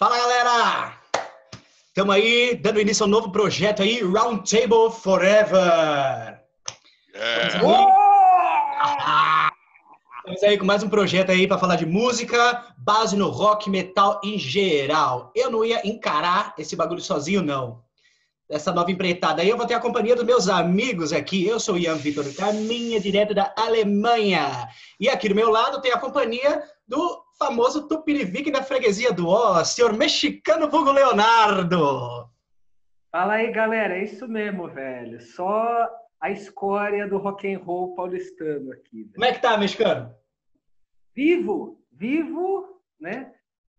Fala galera! Estamos aí dando início a um novo projeto aí, Roundtable Forever! É. Estamos aí, Estamos aí com mais um projeto aí para falar de música, base no rock, metal em geral. Eu não ia encarar esse bagulho sozinho, não. Essa nova empreitada aí, eu vou ter a companhia dos meus amigos aqui. Eu sou o Ian Vitor Caminha, direto da Alemanha. E aqui do meu lado tem a companhia do famoso Tupinivique da freguesia do Ó, senhor mexicano vulgo Leonardo. Fala aí, galera, é isso mesmo, velho. Só a escória do rock and roll paulistano aqui. Velho. Como é que tá, mexicano? Vivo, vivo, né?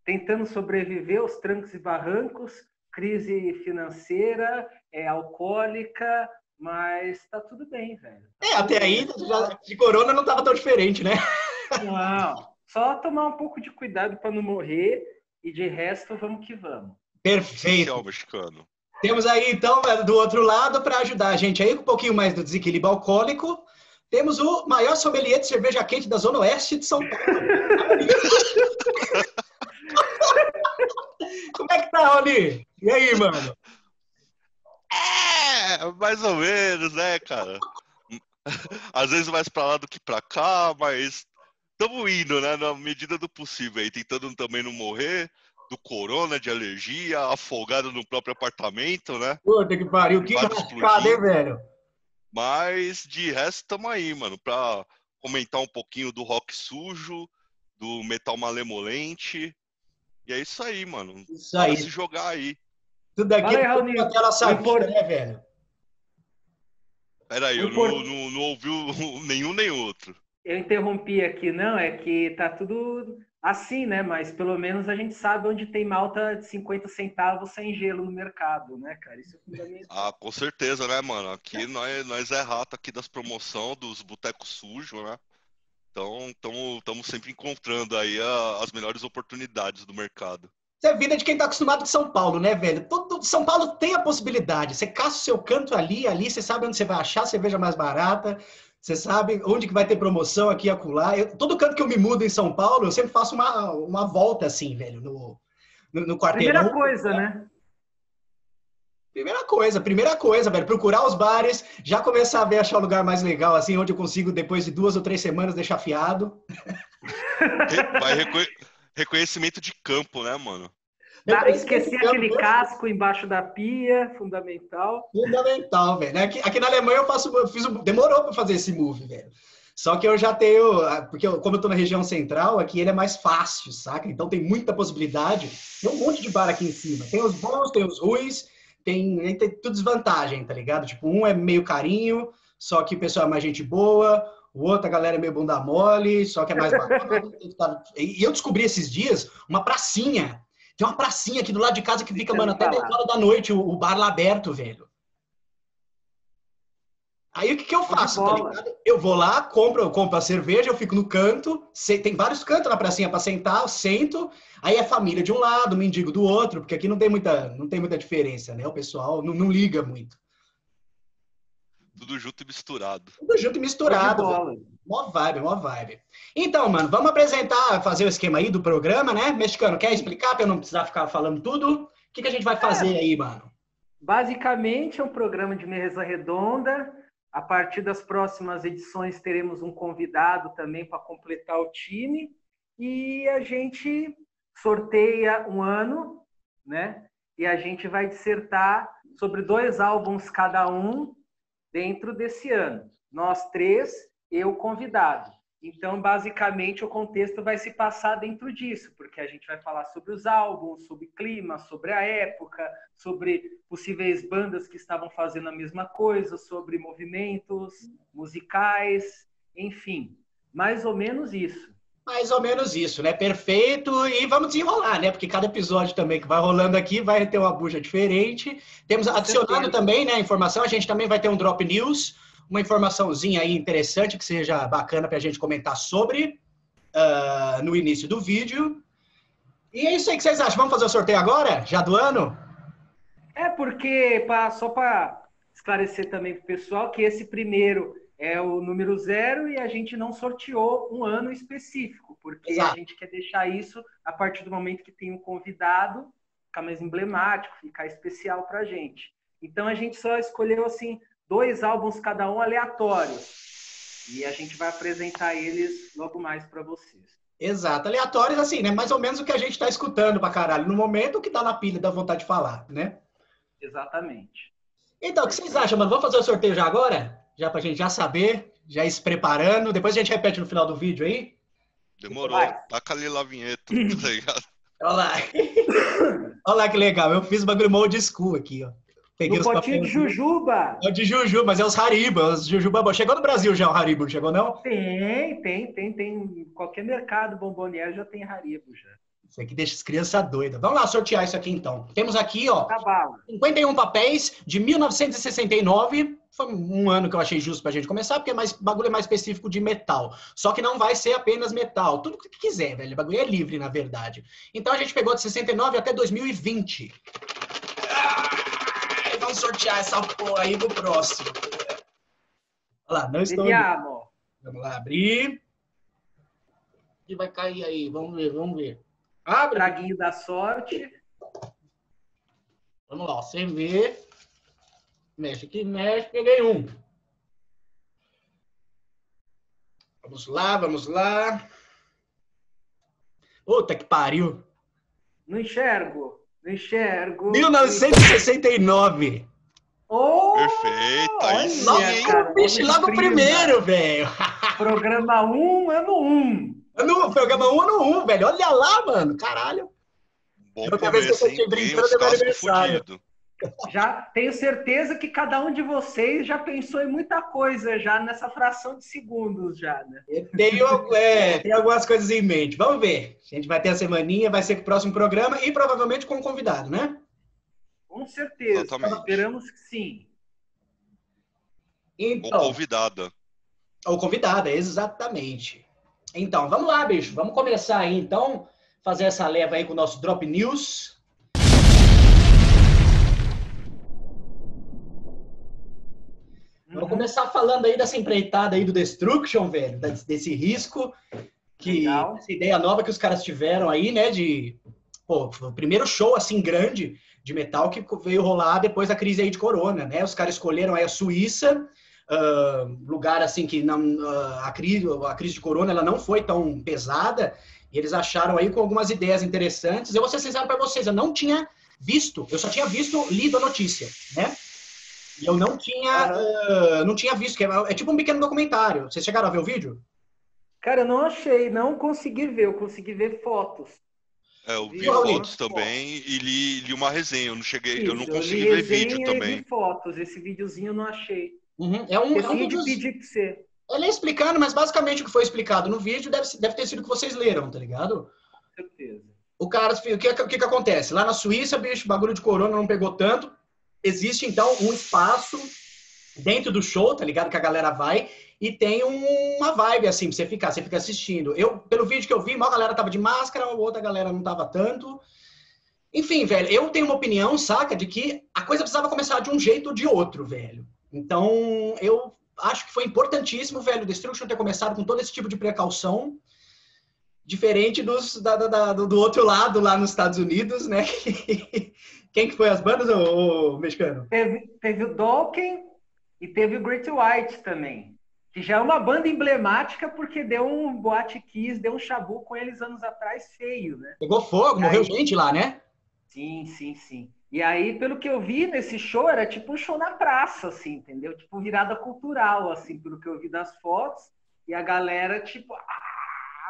Tentando sobreviver aos trancos e barrancos, crise financeira, é alcoólica, mas tá tudo bem, velho. É, até aí de corona não tava tão diferente, né? Não, só tomar um pouco de cuidado para não morrer e de resto vamos que vamos. Perfeito. Mexicano. Temos aí, então, do outro lado, para ajudar a gente aí com um pouquinho mais do desequilíbrio alcoólico, temos o maior sommelier de cerveja quente da Zona Oeste de São Paulo. Como é que tá, Rony? E aí, mano? É, mais ou menos, né, cara? Às vezes mais pra lá do que pra cá, mas estamos indo, né, na medida do possível aí, tentando também não morrer do corona, de alergia, afogado no próprio apartamento, né? Puta que pariu, que rascada, hein, explodir. velho? Mas de resto estamos aí, mano, pra comentar um pouquinho do rock sujo, do metal malemolente. E é isso aí, mano. Isso aí. se jogar aí. Tudo aqui aí, Raoni. até a nossa O impor- vida, né, velho? Pera aí, eu não, não, não ouvi nenhum nem outro. Eu interrompi aqui, não, é que tá tudo assim, né? Mas pelo menos a gente sabe onde tem malta de 50 centavos sem gelo no mercado, né, cara? Isso é fundamental. Ah, com certeza, né, mano? Aqui nós, nós é rato aqui das promoções, dos botecos sujos, né? Então, estamos sempre encontrando aí a- as melhores oportunidades do mercado. Isso é vida de quem tá acostumado com São Paulo, né, velho? Todo São Paulo tem a possibilidade. Você caça o seu canto ali, ali, você sabe onde você vai achar a cerveja mais barata, você sabe onde que vai ter promoção aqui e acolá. Eu- todo canto que eu me mudo em São Paulo, eu sempre faço uma, uma volta assim, velho, no, no, no quarteirão. Primeira coisa, né? Primeira coisa, primeira coisa, velho, procurar os bares, já começar a ver achar o lugar mais legal, assim, onde eu consigo, depois de duas ou três semanas, deixar fiado. Vai reconhe- reconhecimento de campo, né, mano? Tá, Depois esqueci desse aquele casco embaixo da pia, fundamental. Fundamental, velho. Aqui, aqui na Alemanha eu faço, eu fiz, demorou para fazer esse move, velho. Só que eu já tenho, porque eu- como eu tô na região central, aqui ele é mais fácil, saca? Então tem muita possibilidade. Tem um monte de bar aqui em cima. Tem os bons, tem os ruins, tem, tem tudo desvantagem, tá ligado? Tipo, um é meio carinho, só que o pessoal é mais gente boa, o outro a galera é meio bunda mole, só que é mais bacana. e eu descobri esses dias uma pracinha. Tem uma pracinha aqui do lado de casa que fica, mano, até falar. 10 horas da noite, o, o bar lá aberto, velho. Aí o que, que eu faço, tá? Eu vou lá, compro, eu compro a cerveja, eu fico no canto, se- tem vários cantos na pracinha pra sentar, eu sento, aí é família de um lado, mendigo do outro, porque aqui não tem muita, não tem muita diferença, né? O pessoal não, não liga muito. Tudo junto e misturado. Tudo junto e misturado, Mó vibe, mó vibe. Então, mano, vamos apresentar, fazer o esquema aí do programa, né? Mexicano, quer explicar pra eu não precisar ficar falando tudo? O que, que a gente vai fazer aí, mano? Basicamente é um programa de mesa redonda. A partir das próximas edições teremos um convidado também para completar o time e a gente sorteia um ano, né? E a gente vai dissertar sobre dois álbuns cada um dentro desse ano. Nós três, eu convidado. Então, basicamente, o contexto vai se passar dentro disso, porque a gente vai falar sobre os álbuns, sobre clima, sobre a época, sobre possíveis bandas que estavam fazendo a mesma coisa, sobre movimentos musicais, enfim, mais ou menos isso. Mais ou menos isso, né? Perfeito. E vamos desenrolar, né? Porque cada episódio também que vai rolando aqui vai ter uma buja diferente. Temos adicionado também, né, a informação, a gente também vai ter um drop news, uma informaçãozinha aí interessante que seja bacana pra gente comentar sobre ah, no início do vídeo. E é isso aí que vocês acham. Vamos fazer o sorteio agora? Já do ano? É porque, pra, só para esclarecer também para o pessoal, que esse primeiro é o número zero e a gente não sorteou um ano específico, porque Exato. a gente quer deixar isso a partir do momento que tem um convidado, ficar mais emblemático, ficar especial para a gente. Então a gente só escolheu assim dois álbuns cada um aleatórios e a gente vai apresentar eles logo mais para vocês. Exato, aleatórios assim, né? Mais ou menos o que a gente está escutando para caralho no momento, o que dá na pilha da vontade de falar, né? Exatamente. Então, o que vocês acham, mano? Vamos fazer o sorteio já agora? Já pra gente já saber, já ir se preparando. Depois a gente repete no final do vídeo aí. Demorou. Taca ali lá a vinheta, tá ligado? Olha lá. Olha lá que legal. Eu fiz bagulho old school aqui, ó. Peguei no potinho de jujuba. É de jujuba, mas é os Haribo, os jujuba. Chegou no Brasil já o Haribo, chegou não? Tem, tem, tem, tem. Qualquer mercado bomboniere já tem Haribo já. Isso aqui deixa as crianças doidas. Vamos lá sortear isso aqui então. Temos aqui, ó, tá 51 papéis de 1969. Foi um ano que eu achei justo pra gente começar, porque é mais, bagulho é mais específico de metal. Só que não vai ser apenas metal. Tudo que quiser, velho. O bagulho é livre, na verdade. Então a gente pegou de 69 até 2020. Vamos sortear essa porra aí pro próximo. Olha lá, não estou. Vamos lá, abrir. E vai cair aí. Vamos ver, vamos ver. Abre. Traguinho da sorte. Vamos lá, sem ver. Mexe aqui, mexe. Peguei um. Vamos lá, vamos lá. Puta que pariu. Não enxergo. Não enxergo. 1969. Oh, Perfeito. Aí sim, logo, bicho, logo o primeiro, velho. Programa 1, um, ano 1. Um. Programa 1 no 1, velho. Olha lá, mano. Caralho. Bom Outra vez que eu tô brincando do meu aniversário. Já tenho certeza que cada um de vocês já pensou em muita coisa já nessa fração de segundos já, né? Tenho, é, tenho algumas coisas em mente. Vamos ver. A gente vai ter a semaninha, vai ser o próximo programa e provavelmente com um convidado, né? Com certeza. Exatamente. Esperamos que sim. Então, ou convidada. Ou convidada, exatamente. Então, vamos lá, bicho. Vamos começar aí, então, fazer essa leva aí com o nosso Drop News. Vamos começar falando aí dessa empreitada aí do Destruction, velho, desse risco, que Legal. essa ideia nova que os caras tiveram aí, né, de pô, o primeiro show assim grande de metal que veio rolar depois da crise aí de corona, né? Os caras escolheram aí a Suíça uh, lugar assim que não, uh, a, crise, a crise de corona ela não foi tão pesada, e eles acharam aí com algumas ideias interessantes. Eu vou ser sincero para vocês, eu não tinha visto, eu só tinha visto, lido a notícia, né? E eu não tinha, uhum. uh, não tinha visto, que é, é, tipo um pequeno documentário. Vocês chegaram a ver o vídeo? Cara, eu não achei, não consegui ver, eu consegui ver fotos. É, eu vi, vi fotos também fotos. e li, li, uma resenha. Eu não cheguei, Isso, eu não consegui ver vídeo também. Eu vi fotos, esse videozinho eu não achei. Uhum. É um, eu é um dos... pedir pra você. Ele é explicando, mas basicamente o que foi explicado no vídeo deve, deve ter sido o que vocês leram, tá ligado? Com certeza. O cara, o que, o que, que acontece? Lá na Suíça, bicho, bagulho de corona não pegou tanto. Existe, então, um espaço dentro do show, tá ligado? Que a galera vai e tem uma vibe assim pra você ficar, você fica assistindo. Eu, pelo vídeo que eu vi, uma galera tava de máscara, a outra galera não tava tanto. Enfim, velho, eu tenho uma opinião, saca, de que a coisa precisava começar de um jeito ou de outro, velho. Então, eu acho que foi importantíssimo, velho, o Destruction ter começado com todo esse tipo de precaução, diferente dos, da, da, do outro lado, lá nos Estados Unidos, né? Quem que foi as bandas, o, mexicano? Teve, teve o Dokken e teve o Great White também, que já é uma banda emblemática porque deu um boate kiss, deu um chabu com eles anos atrás feio, né? Pegou fogo, morreu gente lá, né? Sim, sim, sim. E aí, pelo que eu vi nesse show, era tipo um show na praça, assim, entendeu? Tipo, virada cultural, assim, pelo que eu vi das fotos. E a galera, tipo, ah,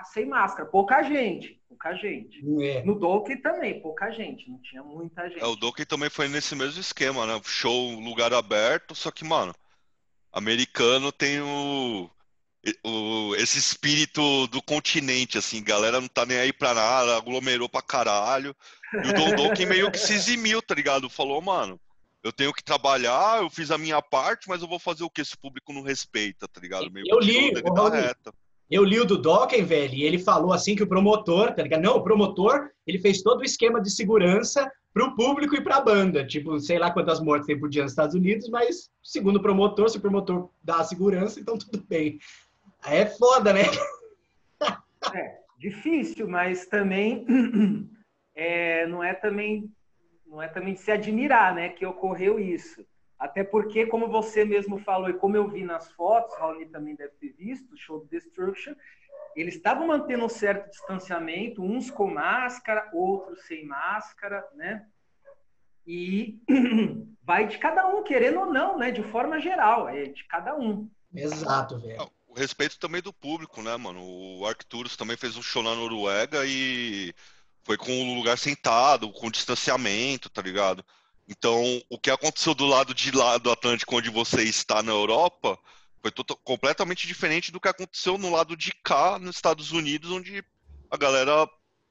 sem máscara. Pouca gente, pouca gente. É. No Dokken também, pouca gente, não tinha muita gente. É, o Dokken também foi nesse mesmo esquema, né? Show, lugar aberto, só que, mano, americano tem o o, esse espírito do continente, assim, galera não tá nem aí pra nada, aglomerou pra caralho. E o Don Dokken meio que se eximiu, tá ligado? Falou, mano, eu tenho que trabalhar, eu fiz a minha parte, mas eu vou fazer o que esse público não respeita, tá ligado? Meio eu li, eu, tá li. Eu li o do Dokken, velho, e ele falou assim que o promotor, tá ligado? Não, o promotor, ele fez todo o esquema de segurança para o público e para a banda. Tipo, sei lá quantas mortes tem por dia nos Estados Unidos, mas segundo o promotor, se o promotor dá a segurança, então tudo bem. É foda, né? É, difícil, mas também é, não é também não é também se admirar, né, que ocorreu isso. Até porque, como você mesmo falou e como eu vi nas fotos, Raoni também deve ter visto, o show do Destruction, eles estavam mantendo um certo distanciamento, uns com máscara, outros sem máscara, né? E vai de cada um, querendo ou não, né? De forma geral, é de cada um. Exato, velho. O respeito também do público, né, mano? O Arcturus também fez um show na Noruega e foi com o lugar sentado, com distanciamento, tá ligado? Então, o que aconteceu do lado de lá do Atlântico, onde você está na Europa, foi completamente diferente do que aconteceu no lado de cá, nos Estados Unidos, onde a galera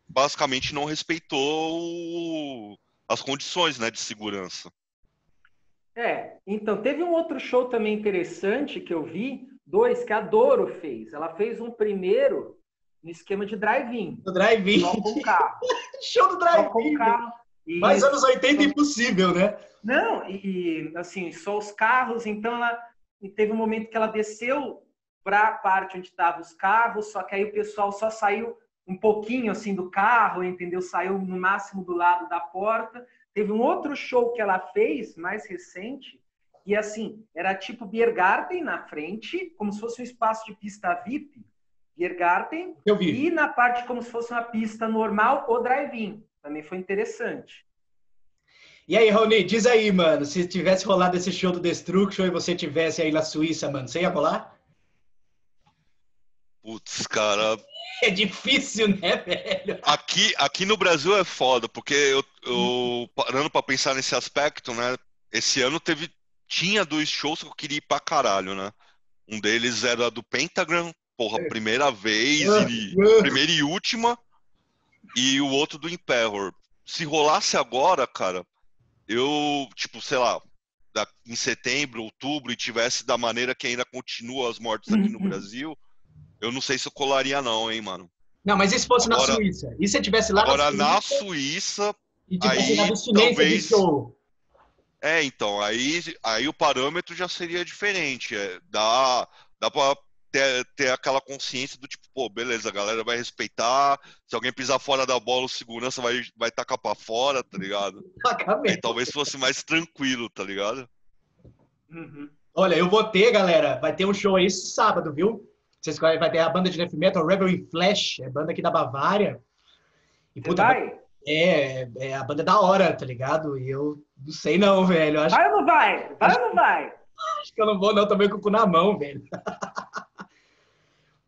basicamente não respeitou as condições né, de segurança. É, então teve um outro show também interessante que eu vi, dois que a Doro fez. Ela fez um primeiro no esquema de drive-in. Do drive-in. Só com carro. Show do drive-in. Mais anos 80 impossível, né? Não, e assim, só os carros, então ela teve um momento que ela desceu para a parte onde estavam os carros, só que aí o pessoal só saiu um pouquinho assim do carro, entendeu? Saiu no máximo do lado da porta. Teve um outro show que ela fez, mais recente, e assim, era tipo Beer Garden na frente, como se fosse um espaço de pista VIP, Biergarten. Eu vi. E na parte como se fosse uma pista normal, o drive-in. Também foi interessante. E aí, Raoni, diz aí, mano, se tivesse rolado esse show do Destruction e você tivesse aí na Suíça, mano, você ia rolar? Putz, cara. É difícil, né, velho? Aqui, aqui no Brasil é foda, porque eu, eu parando pra pensar nesse aspecto, né? Esse ano teve. Tinha dois shows que eu queria ir pra caralho, né? Um deles era do Pentagram, porra, é. primeira vez, e, primeira e última, e o outro do Imperor. Se rolasse agora, cara, eu, tipo, sei lá, em setembro, outubro, e tivesse da maneira que ainda continua as mortes aqui no uhum. Brasil, eu não sei se eu colaria não, hein, mano. Não, mas e se fosse agora, na Suíça? E se tivesse lá agora, na Suíça? na Suíça, e tivesse aí, talvez... show? É, então, aí, aí o parâmetro já seria diferente. É, dá, dá pra ter, ter aquela consciência do tipo, pô, beleza, a galera vai respeitar. Se alguém pisar fora da bola, o segurança vai, vai tacar pra fora, tá ligado? Aí talvez fosse mais tranquilo, tá ligado? Uhum. Olha, eu vou ter, galera, vai ter um show aí sábado, viu? Vocês vai ter a banda de death metal Rebel in Flash, é banda aqui da Bavária. E, puta, vai? É, é, a banda é da hora, tá ligado? E eu não sei não, velho. Acho... Vai ou não vai? Vai ou não vai? Acho que eu não vou não, também com o cu na mão, velho.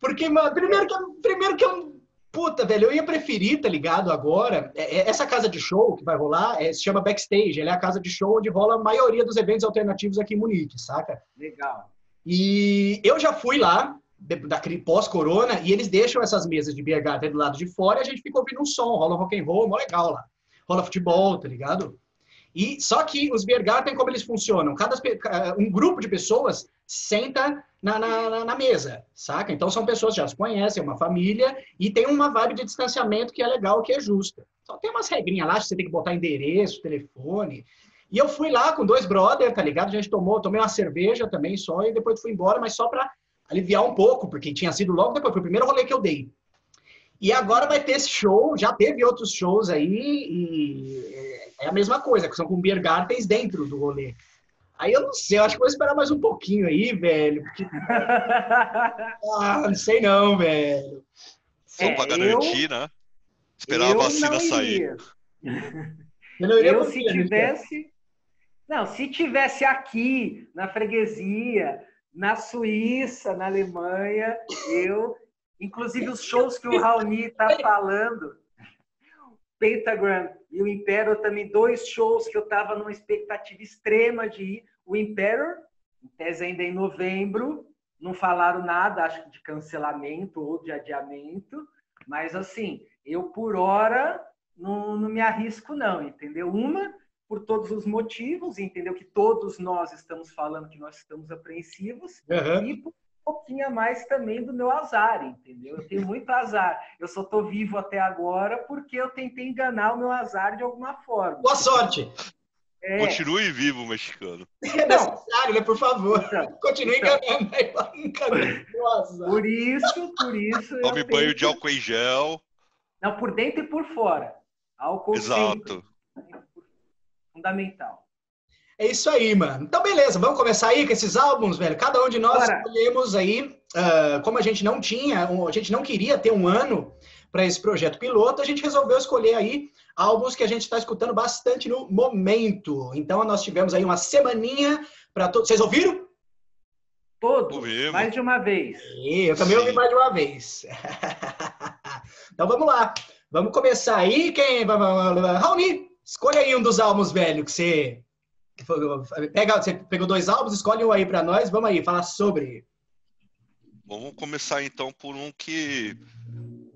Porque, mano, primeiro que, primeiro que eu. Puta, velho, eu ia preferir, tá ligado? Agora, é, é, essa casa de show que vai rolar é, se chama Backstage. Ela é a casa de show onde rola a maioria dos eventos alternativos aqui em Munique, saca? Legal. E eu já fui lá, daquele pós-corona, e eles deixam essas mesas de garden do lado de fora e a gente fica ouvindo um som, rola rock and roll, mó legal lá. Rola futebol, tá ligado? E só que os beer garden, como eles funcionam? Cada um grupo de pessoas senta na, na, na, mesa, saca? Então são pessoas que já se conhecem, é uma família, e tem uma vibe de distanciamento que é legal, que é justa. Só tem umas regrinhas lá, você tem que botar endereço, telefone. E eu fui lá com dois brothers, tá ligado? A gente tomou, tomei uma cerveja também só, e depois fui embora, mas só para aliviar um pouco, porque tinha sido logo depois, foi o primeiro rolê que eu dei. E agora vai ter esse show, já teve outros shows aí, e é a mesma coisa, que são com beer gardens dentro do rolê. Aí eu não sei, eu acho que vou esperar mais um pouquinho aí, velho. Porque... ah, não sei não, velho. Só é, pra garantir, eu... né? Esperar a vacina sair. Eu, não iria eu se tivesse. Não, se tivesse aqui, na freguesia, na Suíça, na Alemanha, eu. Inclusive os shows que o Raoni tá falando. Pentagram e o Imperial também, dois shows que eu estava numa expectativa extrema de ir. O Imperial, em tese ainda em novembro, não falaram nada, acho que de cancelamento ou de adiamento, mas assim, eu por hora não, não me arrisco não, entendeu? Uma, por todos os motivos, entendeu? Que todos nós estamos falando que nós estamos apreensivos, uhum. e, pouquinho a mais também do meu azar, entendeu? Eu tenho muito azar. Eu só tô vivo até agora porque eu tentei enganar o meu azar de alguma forma. Boa sorte! É. Continue vivo, mexicano. É necessário, né? Por favor. Então, Continue então, enganando. Por isso, por isso. Tome banho tento... de álcool em gel. Não, por dentro e por fora. Álcool Exato. Sempre. Fundamental. É isso aí, mano. Então, beleza, vamos começar aí com esses álbuns, velho. Cada um de nós Bora. escolhemos aí, uh, como a gente não tinha, a gente não queria ter um ano para esse projeto piloto, a gente resolveu escolher aí álbuns que a gente está escutando bastante no momento. Então, nós tivemos aí uma semaninha para todos. Vocês ouviram? Todos, mais de uma vez. Eu também Sim. ouvi mais de uma vez. então, vamos lá. Vamos começar aí. Quem? Raoni, escolha aí um dos álbuns, velho, que você. Pega, você pegou dois álbuns, escolhe um aí para nós. Vamos aí, falar sobre. Vamos começar então por um que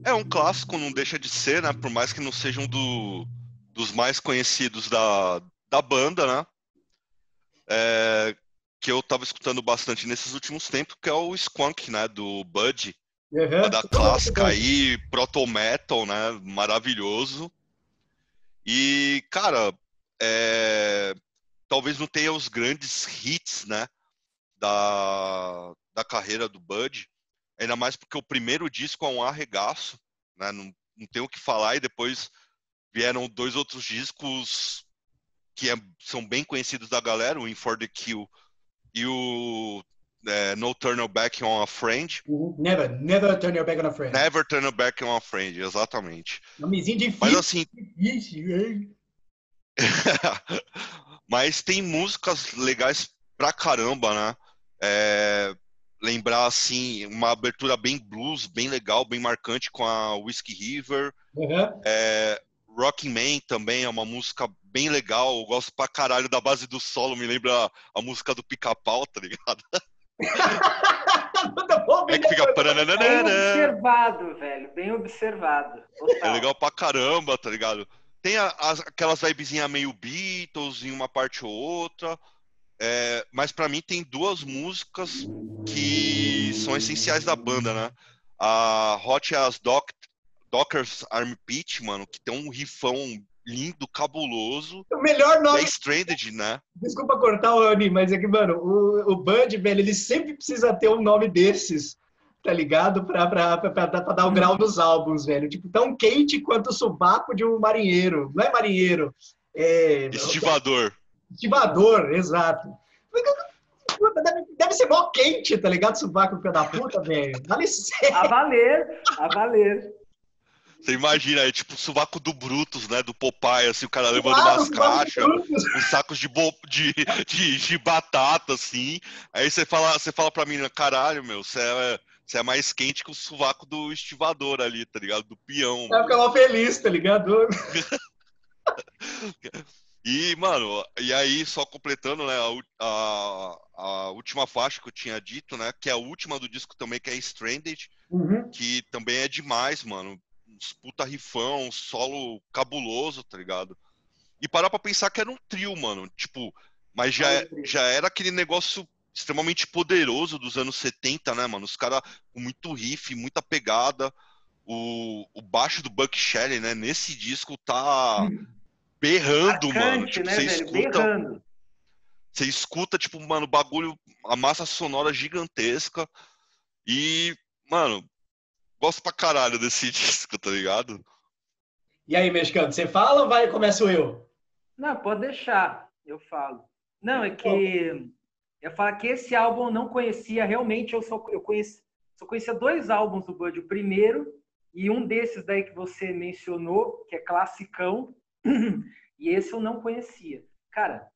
é um clássico, não deixa de ser, né? Por mais que não seja um do, dos mais conhecidos da, da banda, né? É, que eu tava escutando bastante nesses últimos tempos, que é o Skunk, né? Do Bud. Uhum. Da clássica aí, proto metal, né? Maravilhoso. E, cara, é, talvez não tenha os grandes hits, né? Da, da carreira do Bud. Ainda mais porque o primeiro disco é um arregaço, né? Não, não tem o que falar, e depois vieram dois outros discos que é, são bem conhecidos da galera, o In For The Kill e o é, No Turn Your Back on a Friend. Uhum. Never, never turn your back on a friend. Never turn your back on a friend, exatamente. Nomezinho difícil. Mas assim. Mas tem músicas legais pra caramba, né? É, lembrar assim uma abertura bem blues, bem legal, bem marcante com a Whiskey River. Uhum. É, Rocking Man também é uma música bem legal. Eu gosto pra caralho da base do solo, me lembra a, música do Pica-Pau, tá ligado? é que fica. Bem observado, velho. Bem observado. Total. É legal pra caramba, tá ligado? Tem a, as, aquelas vibezinhas meio Beatles em uma parte ou outra. É, mas para mim tem duas músicas que são essenciais da banda, né? A Hot as Doc, Dockers Arm Pit, mano, que tem um rifão lindo, cabuloso. O melhor nome. É Stranded, né? Desculpa cortar o Ani, mas é que, mano, o, o Bud, velho, ele sempre precisa ter um nome desses, tá ligado? Pra, pra, pra, pra, pra dar o um grau nos álbuns, velho. Tipo, tão quente quanto o subaco de um marinheiro. Não é marinheiro. É... Estivador. Estivador, exato. Deve, deve ser mó quente, tá ligado? Subaco pé da puta, velho. Dá licença. A valer, a valer. Você imagina, é tipo o sovaco do Brutus, né? Do Popeye, assim, o cara levando claro, umas caixas, uns sacos de, bo... de, de, de, batata, assim. Aí você fala, você fala pra mim, caralho, meu, você é, você é mais quente que o sovaco do estivador ali, tá ligado? Do peão. Ficar mal feliz, tá ligado? E, mano, e aí, só completando, né, a, a, a, última faixa que eu tinha dito, né, que é a última do disco também, que é Stranded, uhum. que também é demais, mano. Uns puta rifão, solo cabuloso, tá ligado? E parar pra pensar que era um trio, mano, tipo, mas já, já era aquele negócio extremamente poderoso dos anos 70, né, mano? Os caras com muito riff, muita pegada. O, o baixo do Buck Shelley, né, nesse disco tá... Berrando, Marcante, mano. Tipo, né, você velho? escuta. Berrando. Você escuta, tipo, mano, bagulho, a massa sonora gigantesca. E, mano, gosto pra caralho desse disco, tá ligado? E aí, mexicano, você fala ou vai começo eu? Não, pode deixar, eu falo. Não, é que eu falo que esse álbum eu não conhecia, realmente eu só eu conheci, só conhecia dois álbuns do Bud, o primeiro e um desses daí que você mencionou, que é classicão, e esse eu não conhecia. Cara,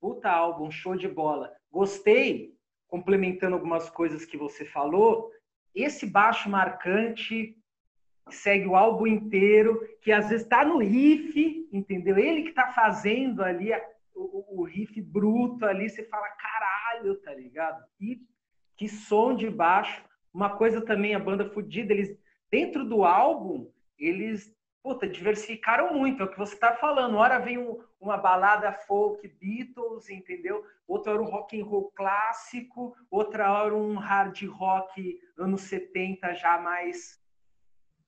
puta álbum, show de bola. Gostei, complementando algumas coisas que você falou, esse baixo marcante segue o álbum inteiro, que às vezes está no riff, entendeu? Ele que está fazendo ali o, o, riff bruto ali, você fala, caralho, tá ligado? E que som de baixo. Uma coisa também, a banda Fudida, eles, dentro do álbum, eles puta, diversificaram muito, é o que você está falando. Hora vem um, uma balada folk Beatles, entendeu? Outra hora um rock and roll clássico, outra hora um hard rock anos 70 já mais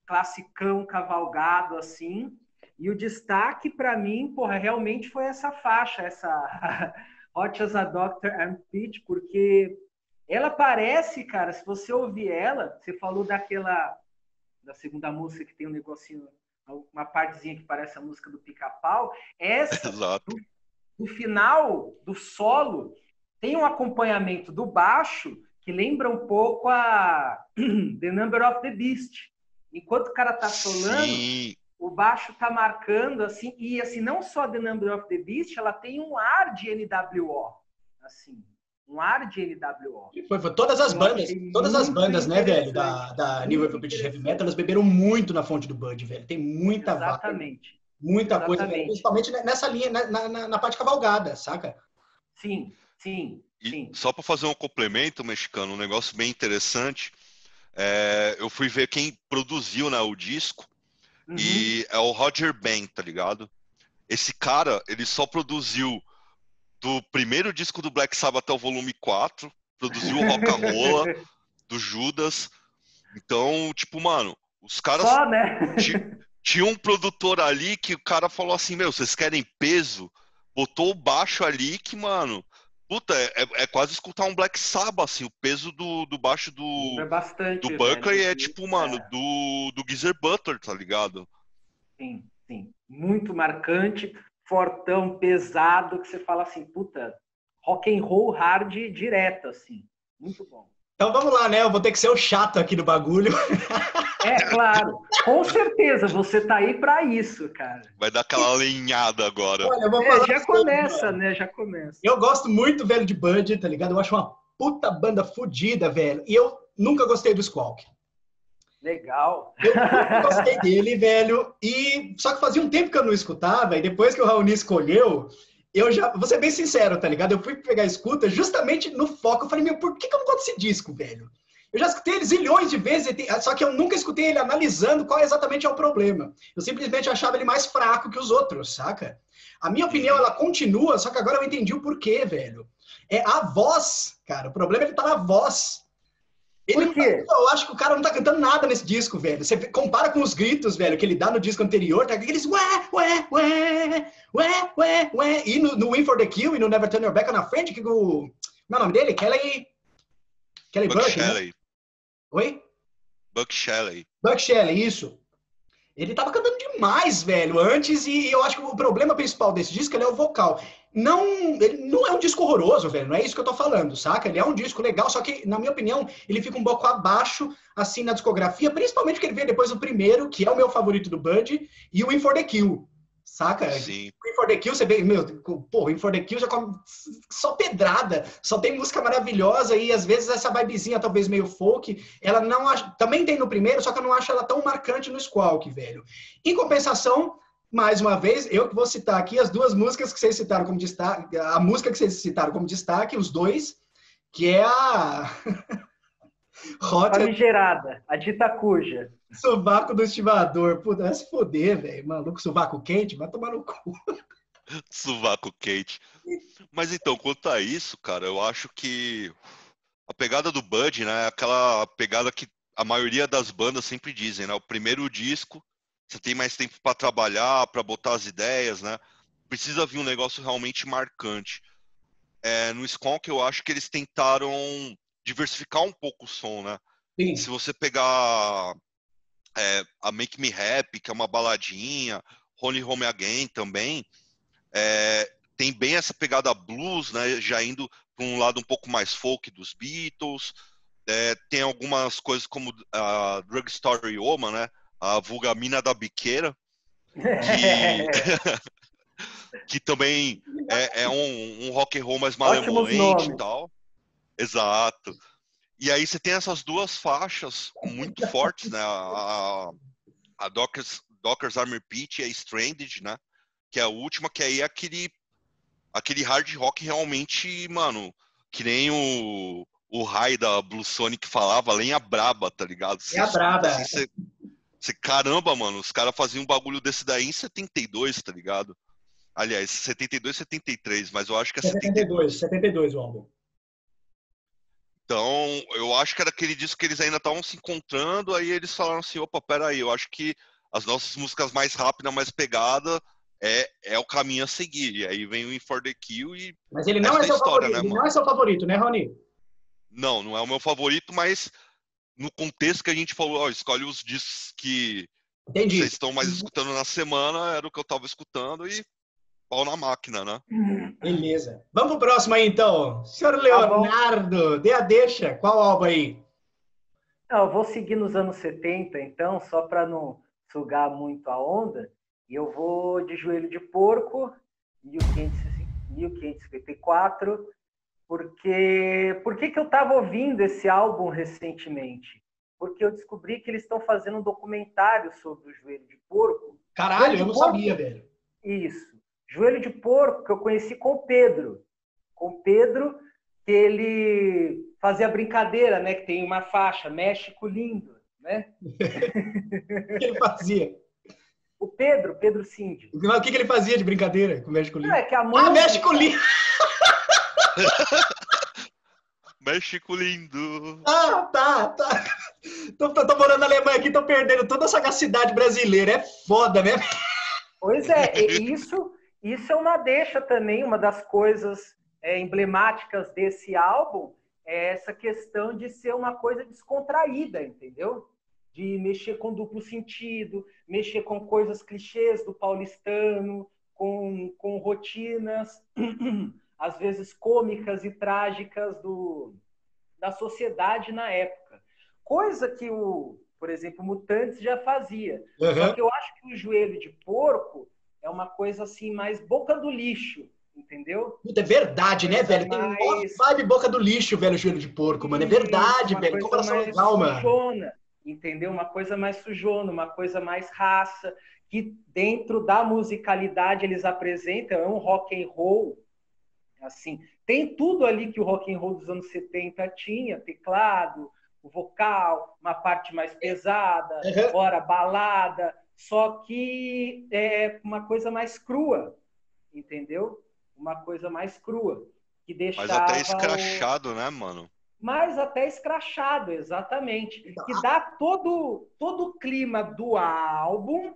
classicão, cavalgado assim. E o destaque para mim, porra, realmente foi essa faixa, essa Hot as a Doctor and Peach, porque ela parece, cara, se você ouvir ela, você falou daquela da segunda música que tem um negocinho, uma partezinha que parece a música do Pica-Pau, essa Exato. no final do solo tem um acompanhamento do baixo que lembra um pouco a The Number of the Beast. Enquanto o cara tá solando, Sim. O baixo tá marcando assim e assim não só The Number of the Beast, ela tem um ar de NWO, assim, um ar de NWO. Foi, foi todas as Eu bandas, todas as bandas, né, velho, da, da New Wave British Heavy. Metal, elas beberam muito na fonte do Bud, velho. Tem muita Exatamente. muita coisa, velho, Exatamente. principalmente nessa linha, na, na, na parte cavalgada, saca? Sim, sim, E sim. só para fazer um complemento, mexicano, um negócio bem interessante. é, eu fui ver quem produziu né, o disco Uhum. e é o Roger Ben, tá ligado? Esse cara, ele só produziu do primeiro disco do Black Sabbath até o volume 4, produziu o Rock and Rolla, do Judas. Então, tipo, mano, os caras Só, né? ti- tinha um produtor ali que o cara falou assim, meu, vocês querem peso? Botou o baixo ali que, mano, puta, é, é- é quase escutar um Black Sabbath, assim, o peso do, do baixo É do, bastante. do velho. Buckley é tipo, mano, É, do, do Geezer Butler, tá ligado? sim, sim. Muito marcante, fortão, pesado, que você fala assim, puta, rock and roll hard direto, assim. Muito bom. Então vamos lá, né? Eu vou ter que ser o chato aqui do bagulho. É, claro. Com certeza, você tá aí pra isso, cara. Vai dar aquela lenhada agora. Olha, eu vou É, falar já começa, né? Já começa. Eu gosto muito, velho, de Bud, tá ligado? Eu acho uma puta banda fodida, velho. E eu nunca gostei do Squawk. Legal. Eu nunca gostei dele, velho. E só que fazia um tempo que eu não escutava, e depois que o Raoni escolheu, eu já. Vou ser bem sincero, tá ligado? Eu fui pegar a escuta justamente no foco. Eu falei, meu, por que, que eu não gosto desse disco, velho? Eu já escutei ele zilhões de vezes, tem- só que eu nunca escutei ele analisando qual exatamente é o problema. Eu simplesmente achava ele mais fraco que os outros, saca? A minha opinião, ela continua, só que agora eu entendi o porquê, velho. É a voz, cara. O problema é ele tá na voz. Ele Por quê? eu acho que o cara não tá cantando nada nesse disco, velho. Você compara com os gritos, velho, que ele dá no disco anterior, tá aqueles ué, ué, ué, ué, ué, ué. E no, no Win for the Kill e no Never Turn Your Back on a Friend, que o. Como é o nome dele? Kelly. Kelly Buck Buck, né? Shelley. Oi? Buck Shelley. Buck Shelley, isso. Ele tava cantando demais, velho, antes, e eu acho que o problema principal desse disco ele é o vocal. Não, ele não é um disco horroroso, velho, não é isso que eu tô falando, saca? Ele é um disco legal, só que, na minha opinião, ele fica um pouco abaixo, assim, na discografia, principalmente porque ele veio depois do primeiro, que é o meu favorito do Bud, e o In For The Kill, saca? Sim. O In For The Kill, você vê, meu, pô, o In For The Kill já come só pedrada, só tem música maravilhosa e às vezes essa vibezinha talvez meio folk, ela não acho, também tem no primeiro, só que eu não acho ela tão marcante no Squawk, velho. Em compensação, mais uma vez, eu que vou citar aqui as duas músicas que vocês citaram como destaque, a música que vocês citaram como destaque, os dois, que é a Hot Famigerada, a dita cuja. Sovaco do Estivador. Puta, vai se foder, velho. Maluco, sovaco quente, vai tomar no cu. Sovaco quente. Mas então, quanto a isso, cara, eu acho que a pegada do Bud, né, é aquela pegada que a maioria das bandas sempre dizem, né? O primeiro disco, você tem mais tempo para trabalhar, para botar as ideias, né? Precisa vir um negócio realmente marcante. É, no Skunk, eu acho que eles tentaram diversificar um pouco o som, né? Sim. Se você pegar é, a Make Me Happy, que é uma baladinha, Honey Home Again também, é, tem bem essa pegada blues, né? Já indo para um lado um pouco mais folk dos Beatles. É, tem algumas coisas como a Drug Story Woman, né? A vulga mina da biqueira, que, que também é, é um, um rock and roll mais malemolente e tal. Exato. E aí você tem essas duas faixas muito fortes, né? A, a Dockers, Dockers Armor Pit e a Stranded, né? Que é a última, que aí é aquele, aquele hard rock realmente, mano, que nem o, o Rai da Blue Sonic falava, lenha braba, tá ligado? Você Lenha braba. assim, você, você, caramba, mano, os caras faziam um bagulho desse daí em 72, tá ligado? Aliás, 72, 73, mas eu acho que é 72. 72 o álbum. Então, eu acho que era aquele disco que eles ainda estavam se encontrando, aí eles falaram assim, opa, peraí, eu acho que as nossas músicas mais rápidas, mais pegada, é, é o caminho a seguir. E aí vem o In For The Kill e... Mas ele não é seu história, favorito, né, ele não é seu favorito, né, Rony? Não, não é o meu favorito, mas no contexto que a gente falou, ó, escolhe os discos que Entendi. vocês estão mais escutando na semana, era o que eu tava escutando e pau na máquina, né? Beleza. Vamos pro próximo aí, então. Senhor tá Leonardo, dê a deixa. Qual álbum aí? Não, eu vou seguir nos anos 70, então, só para não sugar muito a onda. E eu vou de Joelho de Porco, 1554, porque por que, que eu estava ouvindo esse álbum recentemente? Porque eu descobri que eles estão fazendo um documentário sobre o Joelho de Porco. Caralho, eu não porco, sabia, velho. Isso. Joelho de porco que eu conheci com o Pedro. Com o Pedro, que ele fazia brincadeira, né? Que tem uma faixa, México lindo, né? o que ele fazia? O Pedro, Pedro Cindy. O que, que ele fazia de brincadeira com o México lindo? Não, é que a música... Ah, México lindo! México lindo. Ah, tá, tá. Tô, tô, tô, morando na Alemanha aqui, tô perdendo toda a sagacidade brasileira. É foda, né? Pois é, isso isso é uma deixa também, uma das coisas é, emblemáticas desse álbum é essa questão de ser uma coisa descontraída, entendeu? De mexer com duplo sentido, mexer com coisas clichês do paulistano, com, com rotinas, às vezes cômicas e trágicas do, da sociedade na época. Coisa que o, por exemplo, Mutantes já fazia. Uhum. Só que eu acho que o Joelho de Porco é uma coisa assim mais boca do lixo, entendeu? É verdade, né, velho? Tem mais... vibe boca do lixo, velho, joelho de porco, mano. É verdade, velho. Comparação legal, mano. Sujona, entendeu? Uma coisa mais sujona, uma coisa mais raça, que dentro da musicalidade eles apresentam, é um rock and roll, assim, tem tudo ali que o rock and roll dos anos 70 tinha, teclado, o vocal, uma parte mais pesada, uhum. hora balada, só que é uma coisa mais crua, entendeu? Uma coisa mais crua. Que deixava Mas até escrachado, o... né, mano? Mais até escrachado, exatamente. Que dá todo, todo o clima do álbum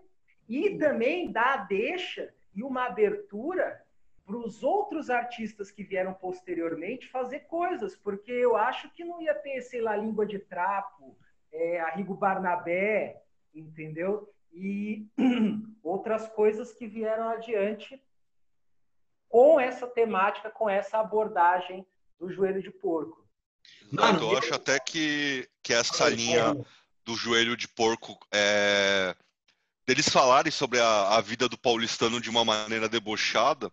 e também dá a deixa e uma abertura para os outros artistas que vieram posteriormente fazer coisas, porque eu acho que não ia ter, sei lá, Língua de Trapo, é, Arrigo Barnabé, entendeu? e outras coisas que vieram adiante com essa temática, com essa abordagem do joelho de porco. Mano, eu acho até que, que essa linha do joelho de porco é, deles falarem sobre a, a, vida do paulistano de uma maneira debochada,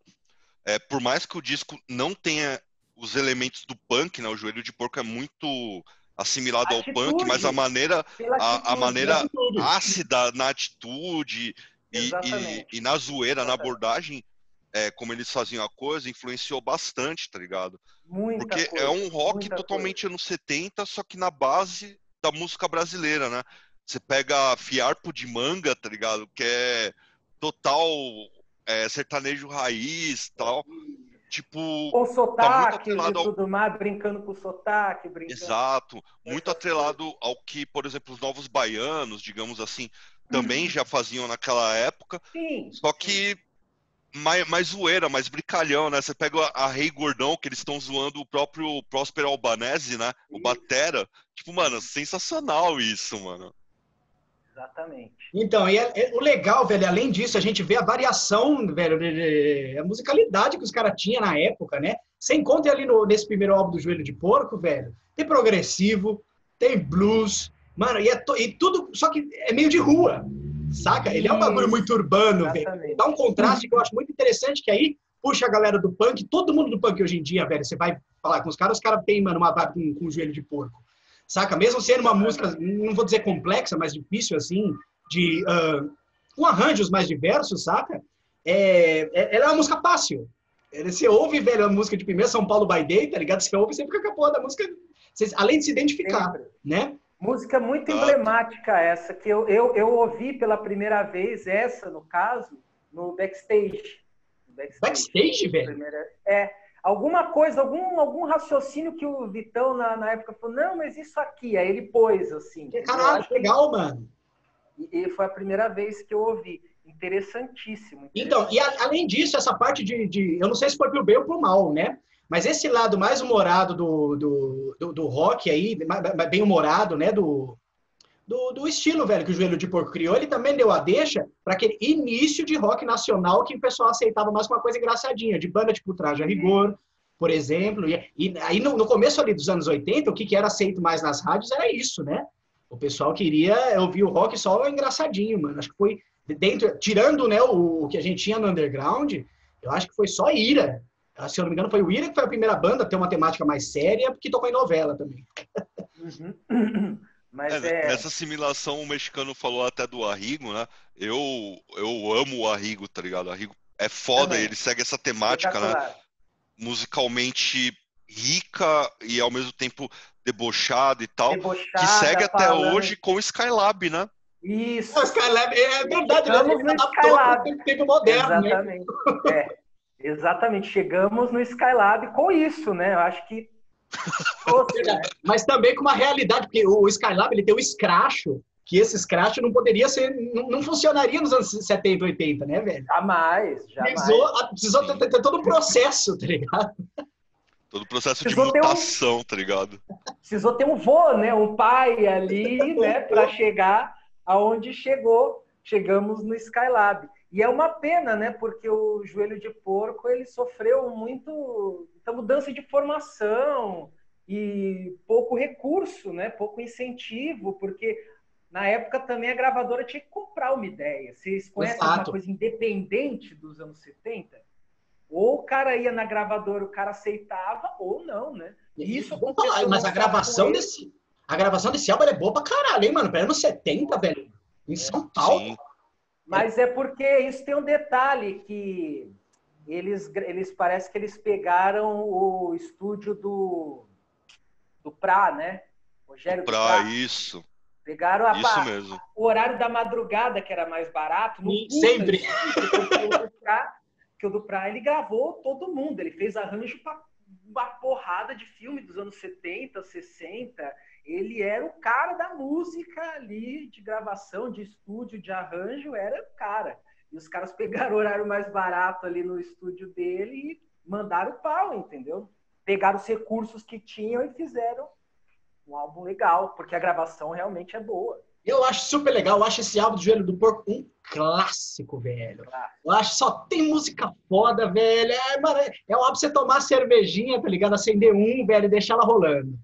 é, por mais que o disco não tenha os elementos do punk, né, o joelho de porco é muito assimilado atitude, ao punk, mas a maneira, a, a, maneira ácida na atitude e, e, e, na zoeira, Exatamente. na abordagem, é, como eles faziam a coisa, influenciou bastante, tá ligado? Muita Porque coisa, é um rock totalmente coisa. anos 70, só que na base da música brasileira, né? Você pega Fiarpo de Manga, tá ligado? Que é total é, sertanejo raiz tal. Tipo. Com tá sotaque tá e tudo mais, brincando com sotaque. Brincando... Exato. Muito atrelado ao que, por exemplo, os novos baianos, digamos assim, também uhum. já faziam naquela época. Sim. Só que mais, mais zoeira, mais brincalhão, né? Você pega a, a Rei Gordão, que eles estão zoando o próprio Próspero Albanese, né? O Batera. Tipo, mano, sensacional isso, mano. Exatamente. Então, e é, é, o legal, velho, além disso, a gente vê a variação, velho, de, de, a musicalidade que os caras tinham na época, né? Você encontra ali no, nesse primeiro álbum do Joelho de Porco, velho, tem progressivo, tem blues, mano, e, é e tudo, só que é meio de rua, saca? Ele é um bagulho muito urbano, Exatamente. velho. Dá um contraste que eu acho muito interessante, que aí puxa a galera do punk, todo mundo do punk hoje em dia, velho, você vai falar com os caras, os caras têm, mano, uma vibe com, com o Joelho de Porco saca? Mesmo sendo uma música, não vou dizer complexa, mas difícil, assim, de uh, com arranjos mais diversos, saca? É, é, ela é uma música fácil. Você ouve, velho, a música de primeiro São Paulo by Day, tá ligado? Você ouve você fica com a porra da música, você, além de se identificar, Sempre. né? Música muito emblemática essa, que eu, eu, eu ouvi pela primeira vez, essa, no caso, no backstage, Backstage, backstage velho? Primeira... É, alguma coisa, algum, algum raciocínio que o Vitão na, na época falou, não, mas isso aqui, aí ele pôs, assim. Caralho, legal, mano. E, e foi a primeira vez que eu ouvi. Interessantíssimo. Então, e a, além disso, essa parte de, de, Eu não sei se foi pro bem ou pro mal, né? Mas esse lado mais humorado do, do, do, do rock aí, bem humorado, né? Do, do, do, estilo, velho, que o Joelho de Porco criou, ele também deu a deixa para aquele início de rock nacional que o pessoal aceitava mais uma coisa engraçadinha, de banda tipo Traje a Rigor, por exemplo. E, e aí no, no, começo ali dos anos 80, o que, que era aceito mais nas rádios era isso, né? O pessoal queria ouvir o rock só engraçadinho, mano. Acho que foi dentro, tirando né, o, o que a gente tinha no underground, eu acho que foi só Ira. Se eu não me engano, foi o Ira que foi a primeira banda a ter uma temática mais séria, porque tocou em novela também. Uhum. Mas é, é... Nessa assimilação, o mexicano falou até do Arrigo, né? Eu, eu amo o Arrigo, tá ligado? O Arrigo é foda, Também. ele segue essa temática, né? Musicalmente rica e ao mesmo tempo debochada e tal. Debochada, que segue até falando... hoje com o Skylab, né? Isso. O Skylab é verdade, né? Ele adaptou o tempo moderno, né? Exatamente. Né? É, exatamente. Chegamos no Skylab com isso, né? Eu acho que mas também com uma realidade, porque o Skylab ele tem o escracho, que esse escracho não poderia ser, não, não, funcionaria nos anos 70, 80, né, velho? Jamais, jamais. Precisou, precisou ter, ter, todo um processo, tá ligado? Todo o processo precisou de mutação, um, tá ligado? Precisou ter um vô, né, um pai ali, né, para chegar aonde chegou. Chegamos no Skylab. E é uma pena, né? Porque o joelho de porco ele sofreu muito muita mudança de formação e pouco recurso, né? Pouco incentivo, porque na época também a gravadora tinha que comprar uma ideia. Vocês conhecem Exato. uma coisa independente dos anos 70? Ou o cara ia na gravadora, o cara aceitava, ou não, né? E isso aconteceu. Mas a gravação desse. A gravação desse álbum é boa pra caralho, hein, mano? Pra anos 70, velho. Em São Paulo. Sim. Mas é porque isso tem um detalhe que eles, eles parece que eles pegaram o estúdio do do Pra, né? Rogério Pra, Pra. isso. Pegaram a, isso mesmo. o horário da madrugada, que era mais barato. No sempre. Porque o do Pra, ele gravou todo mundo. Ele fez arranjo para uma porrada de filme dos anos 70, 60 ele era o cara da música ali, de gravação, de estúdio, de arranjo, era o cara. E os caras pegaram o horário mais barato ali no estúdio dele e mandaram pau, entendeu? Pegaram os recursos que tinham e fizeram um álbum legal, porque a gravação realmente é boa. Eu acho super legal, eu acho esse álbum do Joelho do Porco um clássico, velho. Eu acho só tem música foda, velho. É, mano, é um álbum pra você tomar cervejinha, tá ligado? Acender um, velho, e deixar ela rolando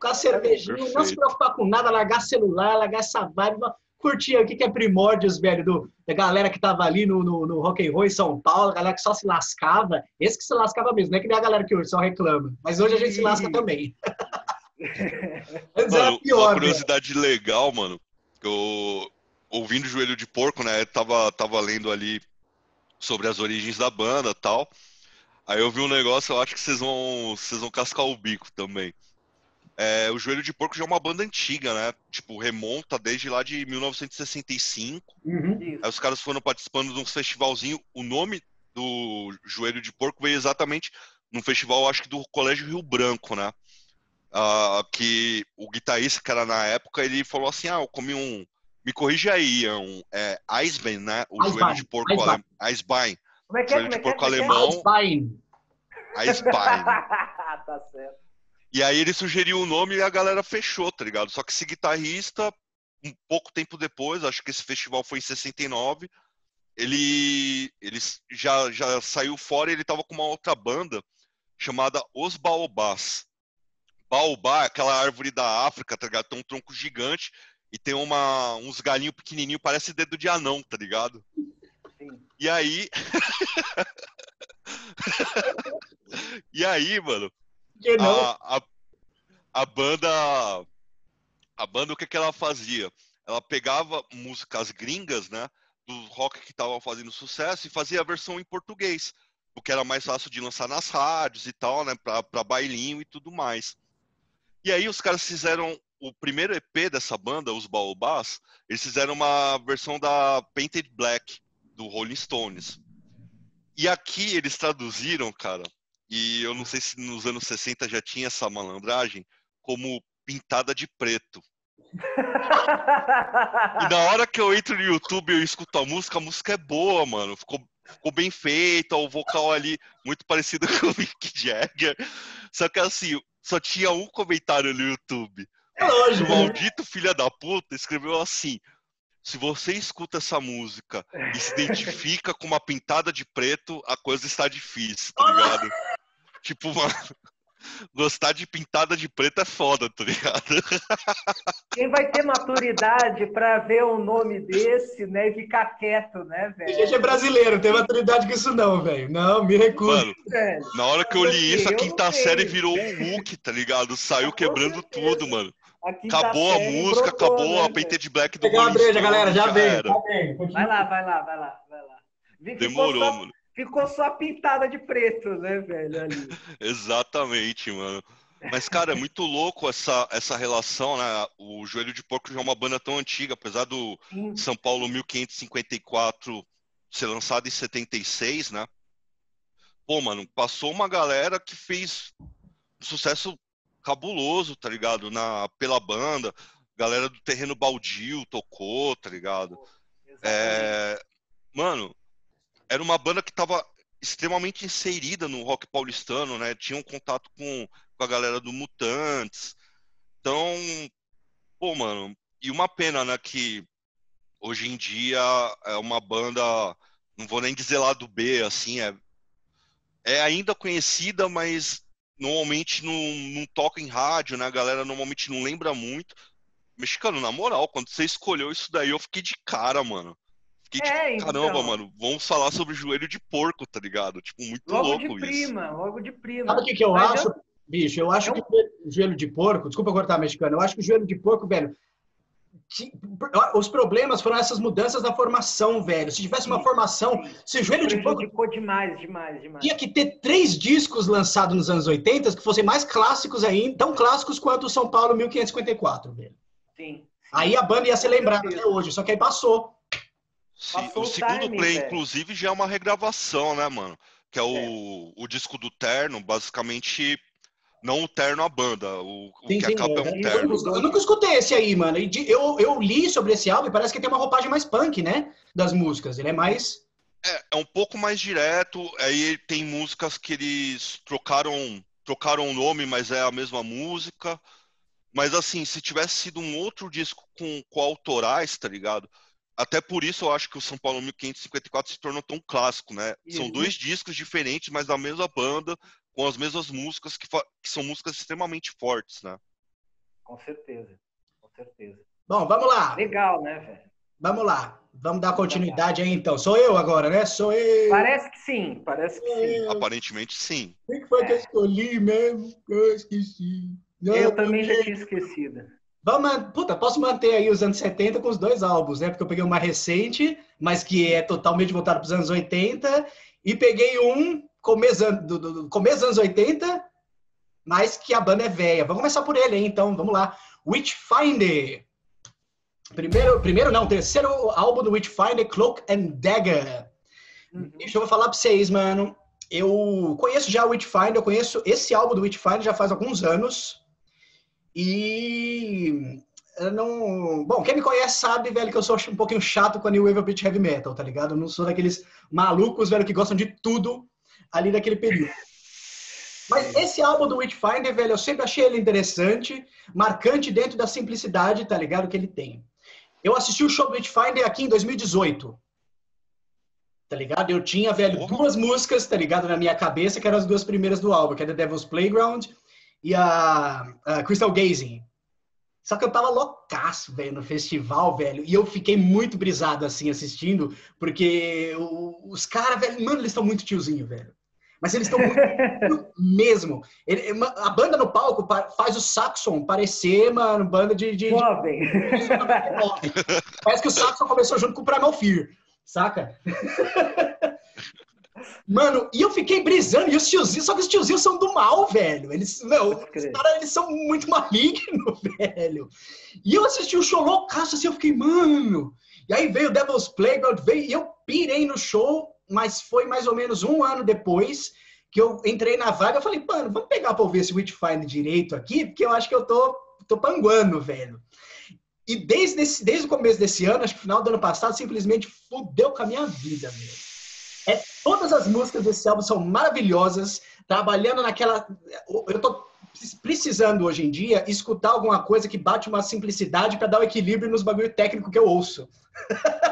com a cervejinha, é, não se preocupar com nada, largar celular, largar essa vibe, curtir o que é primórdios, velho, do, da galera que tava ali no, no, no rock and roll em São Paulo, a galera que só se lascava, esse que se lascava mesmo, não é que nem a galera que hoje só reclama, mas hoje a gente se lasca também. Antes mano, era pior, uma curiosidade velho. legal, mano, eu ouvindo Joelho de Porco, né, tava, tava lendo ali sobre as origens da banda tal, aí eu vi um negócio, eu acho que vocês vão, vocês vão cascar o bico também. É, o Joelho de Porco já é uma banda antiga, né? Tipo, remonta desde lá de 1965. Uhum. Aí os caras foram participando de um festivalzinho. O nome do Joelho de Porco veio exatamente num festival, acho que do Colégio Rio Branco, né? Uh, que o guitarrista que era na época, ele falou assim, ah, eu comi um... Me corrige aí, é um é, Eisbein, né? O Eisbein. joelho de porco alemão. Eisbein. Como é que é? Joelho de é porco é? alemão. Eisbein. Eisbein. tá certo. E aí ele sugeriu o nome e a galera fechou, tá ligado? Só que esse guitarrista, um pouco tempo depois, acho que esse festival foi em 69, ele, ele já, já saiu fora e ele tava com uma outra banda chamada Os Baobás. Baobá, aquela árvore da África, tá ligado? Tem um tronco gigante e tem uma, uns galinhos pequenininhos, parece dedo de anão, tá ligado? Sim. E aí... e aí, mano, que não? A, a, a, banda. A banda, o que, que ela fazia? Ela pegava músicas gringas, né? Do rock que estavam fazendo sucesso e fazia a versão em português. Porque era mais fácil de lançar nas rádios e tal, né? Pra, pra bailinho e tudo mais. E aí os caras fizeram o primeiro EP dessa banda, os Baobás, eles fizeram uma versão da Painted Black, do Rolling Stones. E aqui eles traduziram, cara, e eu não sei se nos anos 60 já tinha essa malandragem, como pintada de preto. e na hora que eu entro no YouTube e eu escuto a música, a música é boa, mano. Ficou, ficou bem feita, o vocal ali muito parecido com o Mick Jagger. Só que assim, só tinha um comentário no YouTube. É lógico. O maldito filho da puta escreveu assim: se você escuta essa música e se identifica com uma pintada de preto, a coisa está difícil, tá ligado? Tipo, mano, gostar de pintada de preto é foda, tá ligado? Quem vai ter maturidade para ver um nome desse, né, e ficar quieto, né, velho? Gente é brasileiro, não tem maturidade com isso não, velho. Não, me recuso. Mano, na hora que eu li isso, a quinta série virou um Hulk, tá ligado? Saiu quebrando tudo, mano. Acabou a música, acabou né, a Painted Black do Pegar a breja, galera, já, veio. Tá vai lá, vai lá, vai lá, vai lá. Demorou, mano. Ficou só pintada de preto, né, velho? Ali. Exatamente, mano. Mas, cara, é muito louco essa, essa relação, né? O Joelho de Porco já é uma banda tão antiga, apesar do Sim. São Paulo 1554 ser lançado em 76, né? Pô, mano, passou uma galera que fez um sucesso cabuloso, tá ligado? Na, pela banda. Galera do Terreno Baldio tocou, tá ligado? É, mano, era uma banda que tava extremamente inserida no rock paulistano, né? Tinha um contato com, com a galera do Mutantes. Então, pô, mano, e uma pena, né, que hoje em dia é uma banda, não vou nem dizer lá do B, assim, é, é ainda conhecida, mas normalmente não, não toca em rádio, né? A galera normalmente não lembra muito. Mexicano, na moral, quando você escolheu isso daí, eu fiquei de cara, mano. Fiquei é, tipo, caramba, então... mano, vamos falar sobre joelho de porco, tá ligado? Tipo, muito logo louco de prima, isso. Logo de prima, Sabe o que, que eu Mas acho, eu... bicho? Eu acho é um... que o joelho de porco, desculpa cortar, mexicano, eu acho que o joelho de porco, velho, os problemas foram essas mudanças na formação, velho. Se tivesse uma formação, se joelho de porco. Ficou demais, demais, demais. Tinha que ter três discos lançados nos anos 80 que fossem mais clássicos ainda, tão clássicos quanto o São Paulo 1554, velho. Sim. Aí a banda ia ser lembrada até hoje, só que aí passou. Sim, o segundo time, play, velho. inclusive, já é uma regravação, né, mano? Que é, é. O, o disco do Terno, basicamente não o terno a banda, o, o que sim, acaba é, é um terno. Eu nunca escutei esse aí, mano. Eu, eu li sobre esse álbum e parece que tem uma roupagem mais punk, né? Das músicas. Ele é mais. É, é um pouco mais direto. Aí tem músicas que eles trocaram trocaram o nome, mas é a mesma música. Mas assim, se tivesse sido um outro disco com, com autorais, tá ligado? Até por isso eu acho que o São Paulo 1554 se tornou tão clássico, né? São dois discos diferentes, mas da mesma banda, com as mesmas músicas que, que são músicas extremamente fortes, né? Com certeza, com certeza. Bom, vamos lá. Legal, né, velho? Vamos lá. Vamos dar continuidade aí, então. Sou eu agora, né? Sou eu. Parece que sim, parece que sim. Aparentemente, sim. O que foi é. que eu escolhi mesmo? Eu esqueci. Não, eu também já tinha esquecido. Vamos, puta, posso manter aí os anos 70 com os dois álbuns, né? Porque eu peguei um mais recente, mas que é totalmente voltado para os anos 80, e peguei um começo, do, do, começo dos anos 80, mas que a banda é velha. Vamos começar por ele, hein? Então, vamos lá. Witchfinder. Primeiro, primeiro não, terceiro álbum do Witchfinder, Cloak and Dagger. Uhum. Deixa eu falar pra vocês, mano. Eu conheço já o Witchfinder, eu conheço esse álbum do Witchfinder já faz alguns anos. E não. Bom, quem me conhece sabe, velho, que eu sou um pouquinho chato com a New Wave British Heavy Metal, tá ligado? Eu não sou daqueles malucos, velho, que gostam de tudo ali daquele período. Mas esse álbum do Witchfinder, velho, eu sempre achei ele interessante, marcante dentro da simplicidade, tá ligado? Que ele tem. Eu assisti o show do Witchfinder aqui em 2018. Tá ligado? Eu tinha, velho, duas músicas, tá ligado? Na minha cabeça, que eram as duas primeiras do álbum, que é The Devil's Playground e a, a Crystal Gazing. Só que eu tava loucaço, velho, no festival, velho. E eu fiquei muito brisado, assim, assistindo, porque os caras, velho, mano, eles estão muito tiozinho, velho. Mas eles estão muito mesmo. Ele, a banda no palco faz o Saxon parecer, mano, banda de. de Jovem. Parece que o Saxon começou junto com o Primal Fear, saca? Mano, e eu fiquei brisando, e os tiozinhos, só que os tiozinhos são do mal, velho. Eles, meu, os caras, eles são muito malignos, velho. E eu assisti o show loucaço, assim, eu fiquei, mano. E aí veio o Devil's Playground, veio, e eu pirei no show, mas foi mais ou menos um ano depois que eu entrei na vaga. Eu falei, mano, vamos pegar pra ouvir esse Witchfinder direito aqui, porque eu acho que eu tô, tô panguando, velho. E desde, esse, desde o começo desse ano, acho que final do ano passado, simplesmente fudeu com a minha vida, velho. É, todas as músicas desse álbum são maravilhosas, trabalhando naquela. Eu tô precisando hoje em dia escutar alguma coisa que bate uma simplicidade para dar o um equilíbrio nos bagulho técnico que eu ouço.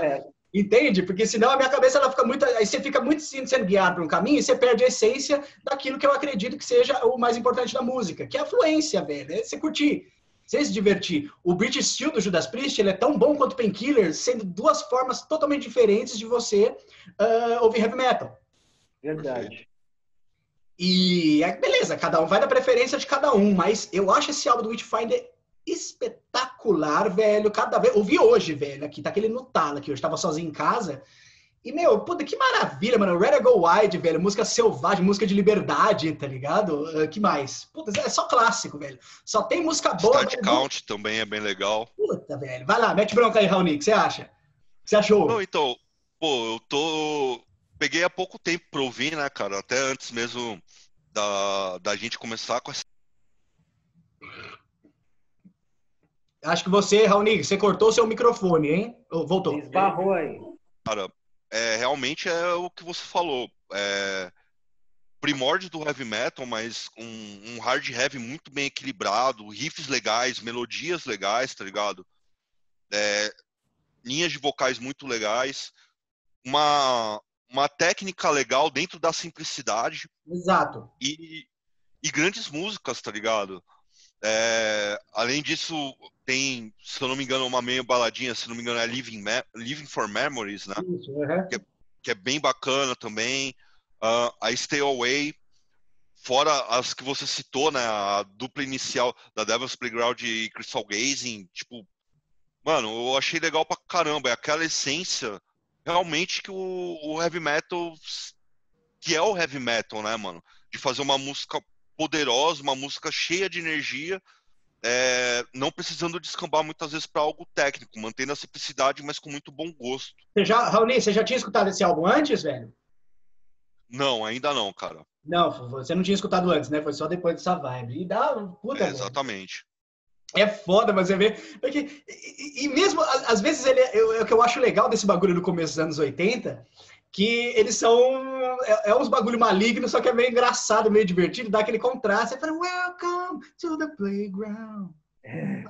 É. Entende? Porque senão a minha cabeça ela fica muito. Aí você fica muito sendo guiado por um caminho e você perde a essência daquilo que eu acredito que seja o mais importante da música, que é a fluência, velho. É você curtir você se divertir. O British Steel do Judas Priest ele é tão bom quanto Painkiller, sendo duas formas totalmente diferentes de você uh, ouvir heavy metal. Verdade. E é, beleza, cada um vai da preferência de cada um, mas eu acho esse álbum do Witchfinder espetacular, velho. Cada vez. Ouvi hoje, velho, aqui, tá aquele no talo aqui. Eu estava sozinho em casa. E, meu, puta, que maravilha, mano. Red Go Wide, velho. Música selvagem, música de liberdade, tá ligado? Uh, que mais? Puta, é só clássico, velho. Só tem música boa. Start Count também é bem legal. Puta, velho. Vai lá, mete bronca aí, Raoni. O que você acha? O que você achou? Não, então, pô, eu tô. Peguei há pouco tempo pra ouvir, né, cara? Até antes mesmo da, da gente começar com essa. Acho que você, Raoni, você cortou seu microfone, hein? Voltou. Esbarrou aí. Cara, é, realmente é o que você falou. É, primórdio do heavy metal, mas um, um, hard heavy muito bem equilibrado, riffs legais, melodias legais, tá ligado? É, linhas de vocais muito legais, uma, uma técnica legal dentro da simplicidade. Exato. E, e grandes músicas, tá ligado? É, além disso, tem, se eu não me engano, uma meio baladinha, se não me engano, é Living, Living for Memories, né? Isso, que, é, que, é, bem bacana também. Uh, a Stay Away, fora as que você citou, né? A dupla inicial da Devil's Playground e Crystal Gazing, tipo, mano, eu achei legal pra caramba. É aquela essência realmente que o, o heavy metal, que é o heavy metal, né, mano? De fazer uma música poderosa, uma música cheia de energia, é, não precisando descambar muitas vezes para algo técnico, mantendo a simplicidade, mas com muito bom gosto. Você já, Raoni, você já tinha escutado esse álbum antes, velho? Não, ainda não, cara. Não, você não tinha escutado antes, né? Foi só depois dessa vibe. E dá puta. É, exatamente. É foda, mas você vê. Porque, e, e mesmo, às vezes, ele, é, o que eu acho legal desse bagulho no começo dos anos 80 que eles são. É, é uns bagulho maligno, só que é meio engraçado, meio divertido, dá aquele contraste. Você fala, Welcome to the playground. É.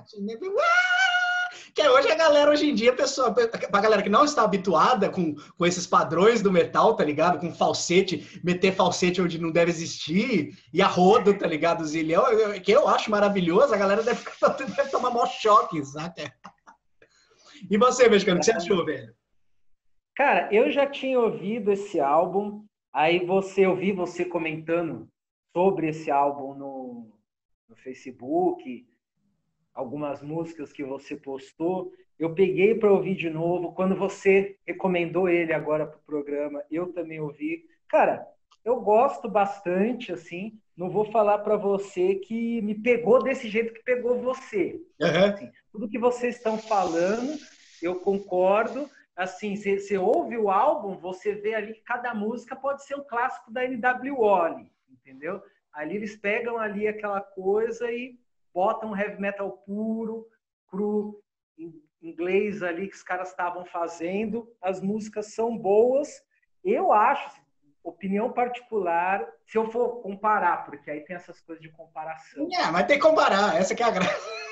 Que hoje a galera, hoje em dia, pessoa, pra galera que não está habituada com, com esses padrões do metal, tá ligado? Com falsete, meter falsete onde não deve existir, e a rodo, tá ligado? Zilhão, que eu acho maravilhoso, a galera deve, deve tomar maior choque, saca? E você, mexicano, o que você achou, velho? Cara, eu já tinha ouvido esse álbum, aí você ouvi você comentando sobre esse álbum no, no Facebook, algumas músicas que você postou. Eu peguei para ouvir de novo. Quando você recomendou ele agora para o programa, eu também ouvi. Cara, eu gosto bastante, assim. Não vou falar para você que me pegou desse jeito que pegou você. Uhum. Assim, tudo que vocês estão falando, eu concordo assim, você, ouve o álbum, você vê ali que cada música pode ser um clássico da NWO, entendeu? Ali eles pegam ali aquela coisa e botam heavy metal puro, cru, inglês ali que os caras estavam fazendo. As músicas são boas. Eu acho, opinião particular, se eu for comparar, porque aí tem essas coisas de comparação. É, mas tem que comparar, essa que é a graça.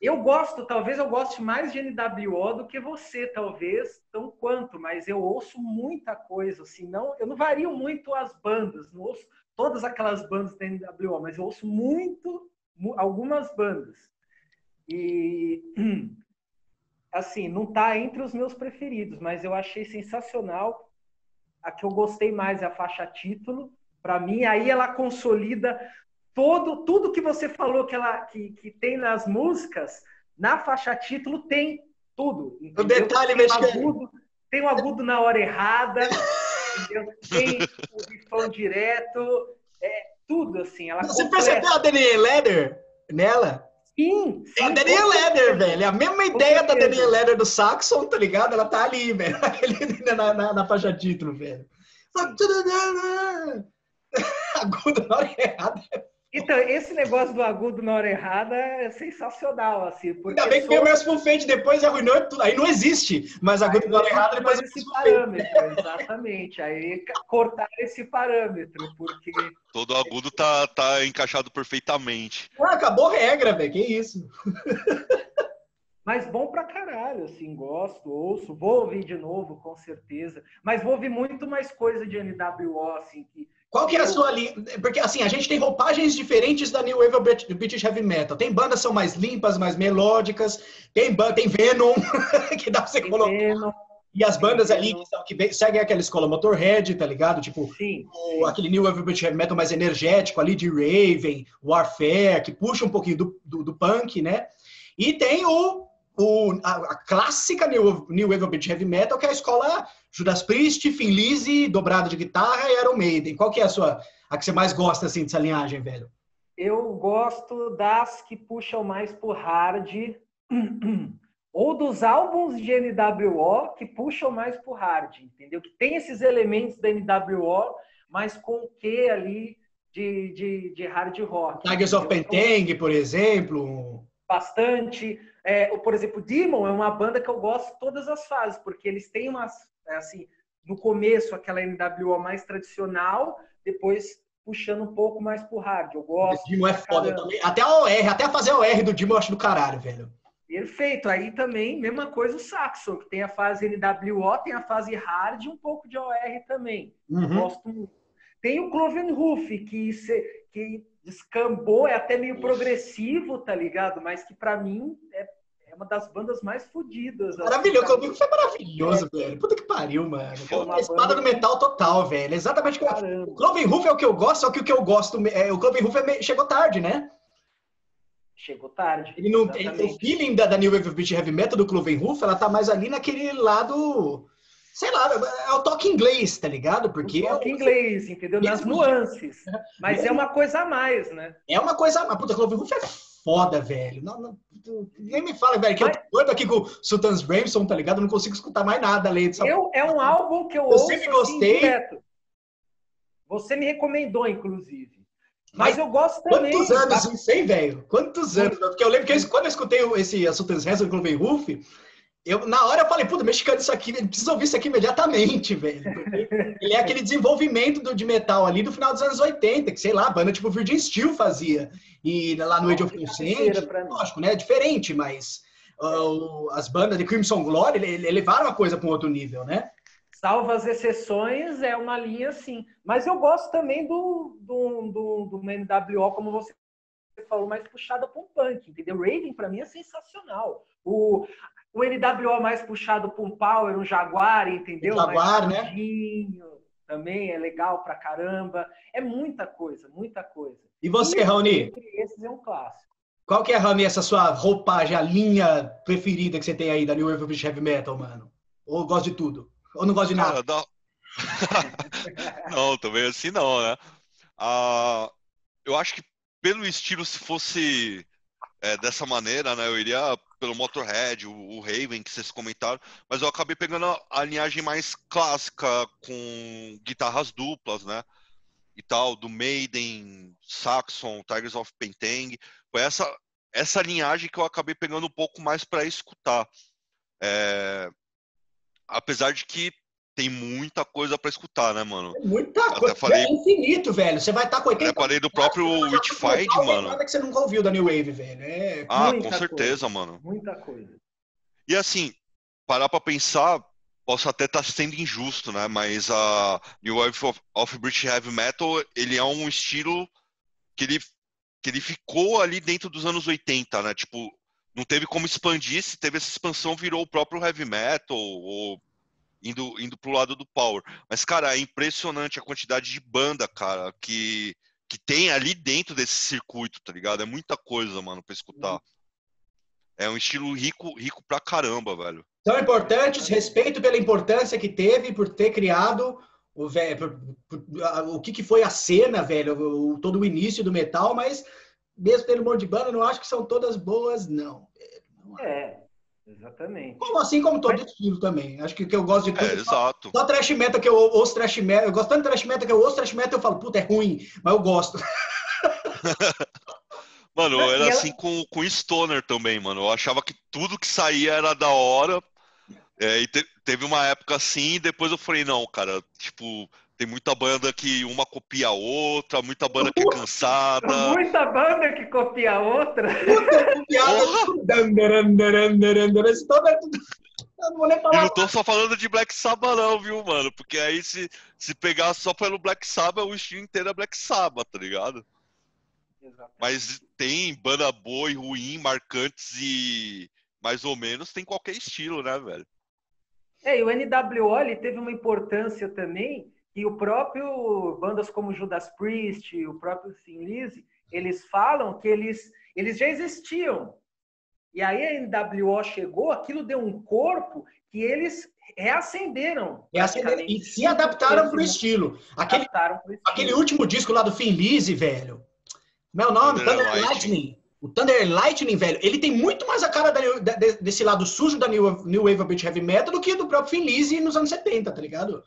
Eu gosto, talvez eu goste mais de NWO do que você, talvez, tão quanto, mas eu ouço muita coisa, assim, não, eu não vario muito as bandas, não ouço todas aquelas bandas da NWO, mas eu ouço muito, algumas bandas. E, assim, não está entre os meus preferidos, mas eu achei sensacional. A que eu gostei mais é a faixa título. Para mim, aí ela consolida todo tudo que você falou que ela que, que tem nas músicas, na faixa título tem tudo. Entendeu? O detalhe tem agudo, tem um agudo na hora errada, entendeu? tem o rifão direto, é tudo assim. Ela você completa. percebeu a Danielle Leather nela? Sim, É a Daniel Leder, velho. É a mesma ideia da Daniel Leder do Saxon, tá ligado? Ela tá ali, velho. na, na, na faixa título, velho. Agudo na hora errada. Então, esse negócio do agudo na hora errada é sensacional, assim. Porque Ainda bem que veio o Merciful Fate depois e arruinou tudo. Aí não existe, mas agudo na hora errada depois esse parâmetro, exatamente. Aí cortar esse parâmetro, porque... Todo agudo tá, tá encaixado perfeitamente. Ah, acabou a regra, velho. Que isso. Mas bom pra caralho, assim, gosto, ouço, vou ouvir de novo, com certeza. Mas vou ouvir muito mais coisa de NWO, assim, que qual que é a sua linha? Porque assim, a gente tem roupagens diferentes da New Wave do British Heavy Metal. Tem bandas que são mais limpas, mais melódicas. Tem, tem Venom, que dá pra você colocar. Venom. E as bandas ali que, são, que seguem aquela escola Motorhead, tá ligado? Tipo, o, aquele New Wave British Heavy Metal mais energético ali de Raven, Warfare, que puxa um pouquinho do, do, do punk, né? E tem o o, a, a, clássica New, New Wave of Heavy Metal, que é a escola Judas Priest, Thin Lizzy, dobrado de guitarra e Iron Maiden. Qual que é a sua, a que você mais gosta, assim, dessa linhagem, velho? Eu gosto das que puxam mais pro hard, ou dos álbuns de NWO que puxam mais pro hard, entendeu? Que tem esses elementos da NWO, mas com o que ali de, de, de hard rock. Tigers of Pentang, por exemplo. Bastante. É, por exemplo, Demon é uma banda que eu gosto todas as fases, porque eles têm umas, é, assim, no começo aquela NWO mais tradicional, depois puxando um pouco mais pro hard. Eu gosto. O é foda também. Até a OR, até fazer a OR do Demon eu acho do caralho, velho. Perfeito. Aí também, mesma coisa o Saxon, que tem a fase NWO, tem a fase hard e um pouco de OR também. Uhum. Gosto muito. Tem o Cloven Hoof, que, se, que descambou, é até meio progressivo, tá ligado? Mas que para mim é uma das bandas mais fodidas. Maravilhoso, assim, Cloven foi maravilhoso, é. velho. Puta que pariu, mano. É espada do metal total, velho. Exatamente. Caramba. O é o que eu gosto, só que o que eu gosto. É, o Cloven Roof é, chegou tarde, né? Chegou tarde. Ele não, tem o feeling da, da New Wave of Beat Heavy Metal do Cloven Roof, ela tá mais ali naquele lado sei lá, é o toque inglês, tá ligado? Porque o toque inglês, entendeu? Nas nuances. Mas é uma coisa a mais, né? É uma coisa a mais. Puta, Cloven Roof é foda, velho. Não, não, nem me fala, velho, que Mas... eu tô aqui com o Sultan's Ramson, tá ligado? Eu não consigo escutar mais nada além disso. Eu, é um álbum que eu, eu ouço sempre gostei. Assim, Você me recomendou, inclusive. Mas, Mas eu gosto também. Quantos anos tá? isso, hein, velho? Quantos anos? Porque eu lembro que eu, quando eu escutei esse Sultan's Ramson com o Cloven Roof, eu, na hora eu falei, puta, mexicano, isso aqui, ele precisa ouvir isso aqui imediatamente, velho. Ele é aquele desenvolvimento do, de metal ali do final dos anos 80, que sei lá, banda tipo Virgin Steel fazia. E lá no Age of Consent, lógico, né? É diferente, mas uh, as bandas de Crimson Glory levaram a coisa para um outro nível, né? Salvo as exceções, é uma linha assim. Mas eu gosto também do, do, do, do NWO, como você falou, mais puxada para um punk, entendeu? Raven, para mim, é sensacional. O, o NWO mais puxado para um Power, um Jaguar, entendeu? Um Jaguar, né? Também é legal pra caramba. É muita coisa, muita coisa. E você, e Raoni? Esses é um clássico. Qual que é, Raoni, essa sua roupagem, a linha preferida que você tem aí da New Wave of Heavy Metal, mano? Ou gosta de tudo? Ou não gosta de nada? Cara, não. não, também assim não, né? Ah, eu acho que pelo estilo, se fosse é, dessa maneira, né? Eu iria pelo Motorhead, o, o Raven, que vocês comentaram, mas eu acabei pegando a, a linhagem mais clássica, com guitarras duplas, né? E tal, do Maiden, Saxon, Tigers of Pentang. Foi essa, essa linhagem que eu acabei pegando um pouco mais para escutar. É... Apesar de que tem muita coisa para escutar, né, mano? muita Até coisa. Falei... É infinito, velho. Você vai estar tá com 80 Até falei do próprio Witchfind, mano. Nada que você nunca ouviu da New Wave, velho. É ah, com certeza, coisa. mano. Muita coisa. E assim, parar para pensar, posso até estar tá sendo injusto, né? Mas a New Wave of, of British Heavy Metal, ele é um estilo que ele, que ele ficou ali dentro dos anos 80, né? Tipo, não teve como expandir, se teve essa expansão, virou o próprio heavy metal, ou indo, indo pro lado do power. Mas, cara, é impressionante a quantidade de banda, cara, que, que tem ali dentro desse circuito, tá ligado? É muita coisa, mano, pra escutar. É um estilo rico, rico pra caramba, velho. São importantes, respeito pela importância que teve por ter criado o, velho, o que, que foi a cena, velho, o, todo o início do metal, mas mesmo tendo um monte de banda, não acho que são todas boas, não. não é, exatamente. Como assim como todo Mas... estilo também. Acho que, que eu gosto de tudo. É, exato. Só trash metal que eu ouço trash metal. Eu gosto tanto de trash metal que eu ouço trash metal eu falo, puta, é ruim, mas eu gosto. mano, eu era assim com, com Stoner também, mano. Eu achava que tudo que saía era da hora. É, e te, teve uma época assim, e depois eu falei, não, cara, tipo, tem muita banda que uma copia a outra, muita banda que é cansada. Muita banda que copia a outra. Muita copiada. Eu não, e não tô só falando de Black Sabbath, não, viu, mano? Porque aí se, se pegar só pelo Black Sabbath, o estilo inteiro é Black Sabbath, tá ligado? Exatamente. Mas tem banda boa e ruim, marcantes e mais ou menos, tem qualquer estilo, né, velho? É, e o NWO ele teve uma importância também e o próprio bandas como Judas Priest, o próprio Thin Lizzy, eles falam que eles, eles já existiam. E aí a NWO chegou, aquilo deu um corpo que eles reacenderam. reacenderam e se adaptaram para o estilo. Aquele, estilo. aquele último disco lá do Thin Lizzy, velho. Meu nome, Thunder, Thunder Lightning. O Thunder Lightning, velho, ele tem muito mais a cara da, desse lado sujo da New, New Wave of Beat Heavy Metal do que do próprio Thin Lizzy nos anos 70, tá ligado?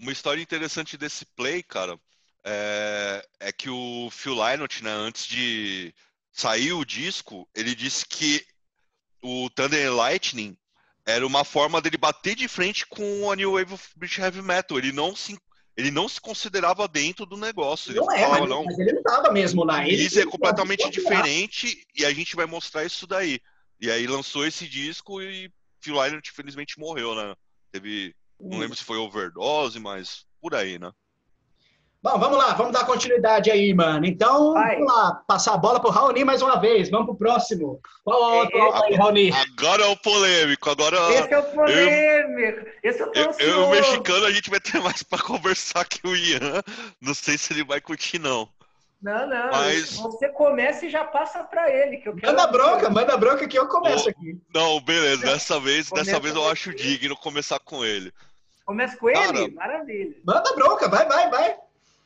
Uma história interessante desse play, cara, é, é que o Phil Lynott, né, antes de sair o disco, ele disse que o Thunder and Lightning era uma forma dele bater de frente com a New Wave of British Heavy Metal. Ele não se, ele não se considerava dentro do negócio. Ele não é, falava, mas, não, mas ele não estava mesmo lá. Ele é completamente diferente e a gente vai mostrar isso daí. E aí lançou esse disco e Phil Lynott infelizmente morreu, né? Teve não lembro se foi overdose, mas por aí, né? Bom, vamos lá, vamos dar continuidade aí, mano. Então, Vai. vamos lá, passar a bola pro Raoni mais uma vez. Vamos pro próximo. Qual outro é, aí, Raoni? Agora é o polêmico. Agora esse é o polêmico. Eu, esse é o eu, eu, o mexicano, a gente vai ter mais para conversar que o Ian. Não sei se ele vai curtir, não. Não, não. Mas... Você começa e já passa para ele. Que eu quero... Manda bronca, manda bronca que eu começo aqui. Não, beleza. Dessa vez, dessa vez eu acho digno começar com ele. Começa com cara, ele? Maravilha. Manda bronca, vai, vai, vai.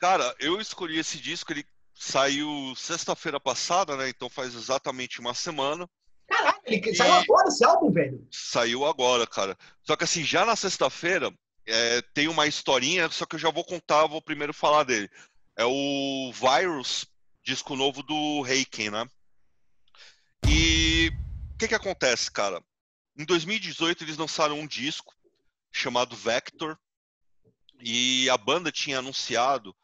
Cara, eu escolhi esse disco, ele saiu sexta-feira passada, né? Então faz exatamente uma semana. Caralho, ele e... saiu agora esse álbum, velho? Saiu agora, cara. Só que assim, já na sexta-feira é, tem uma historinha, só que eu já vou contar, vou primeiro falar dele. É o Virus, disco novo do Reiken, né? E o que que acontece, cara? Em 2018 eles lançaram um disco chamado Vector. E a banda tinha anunciado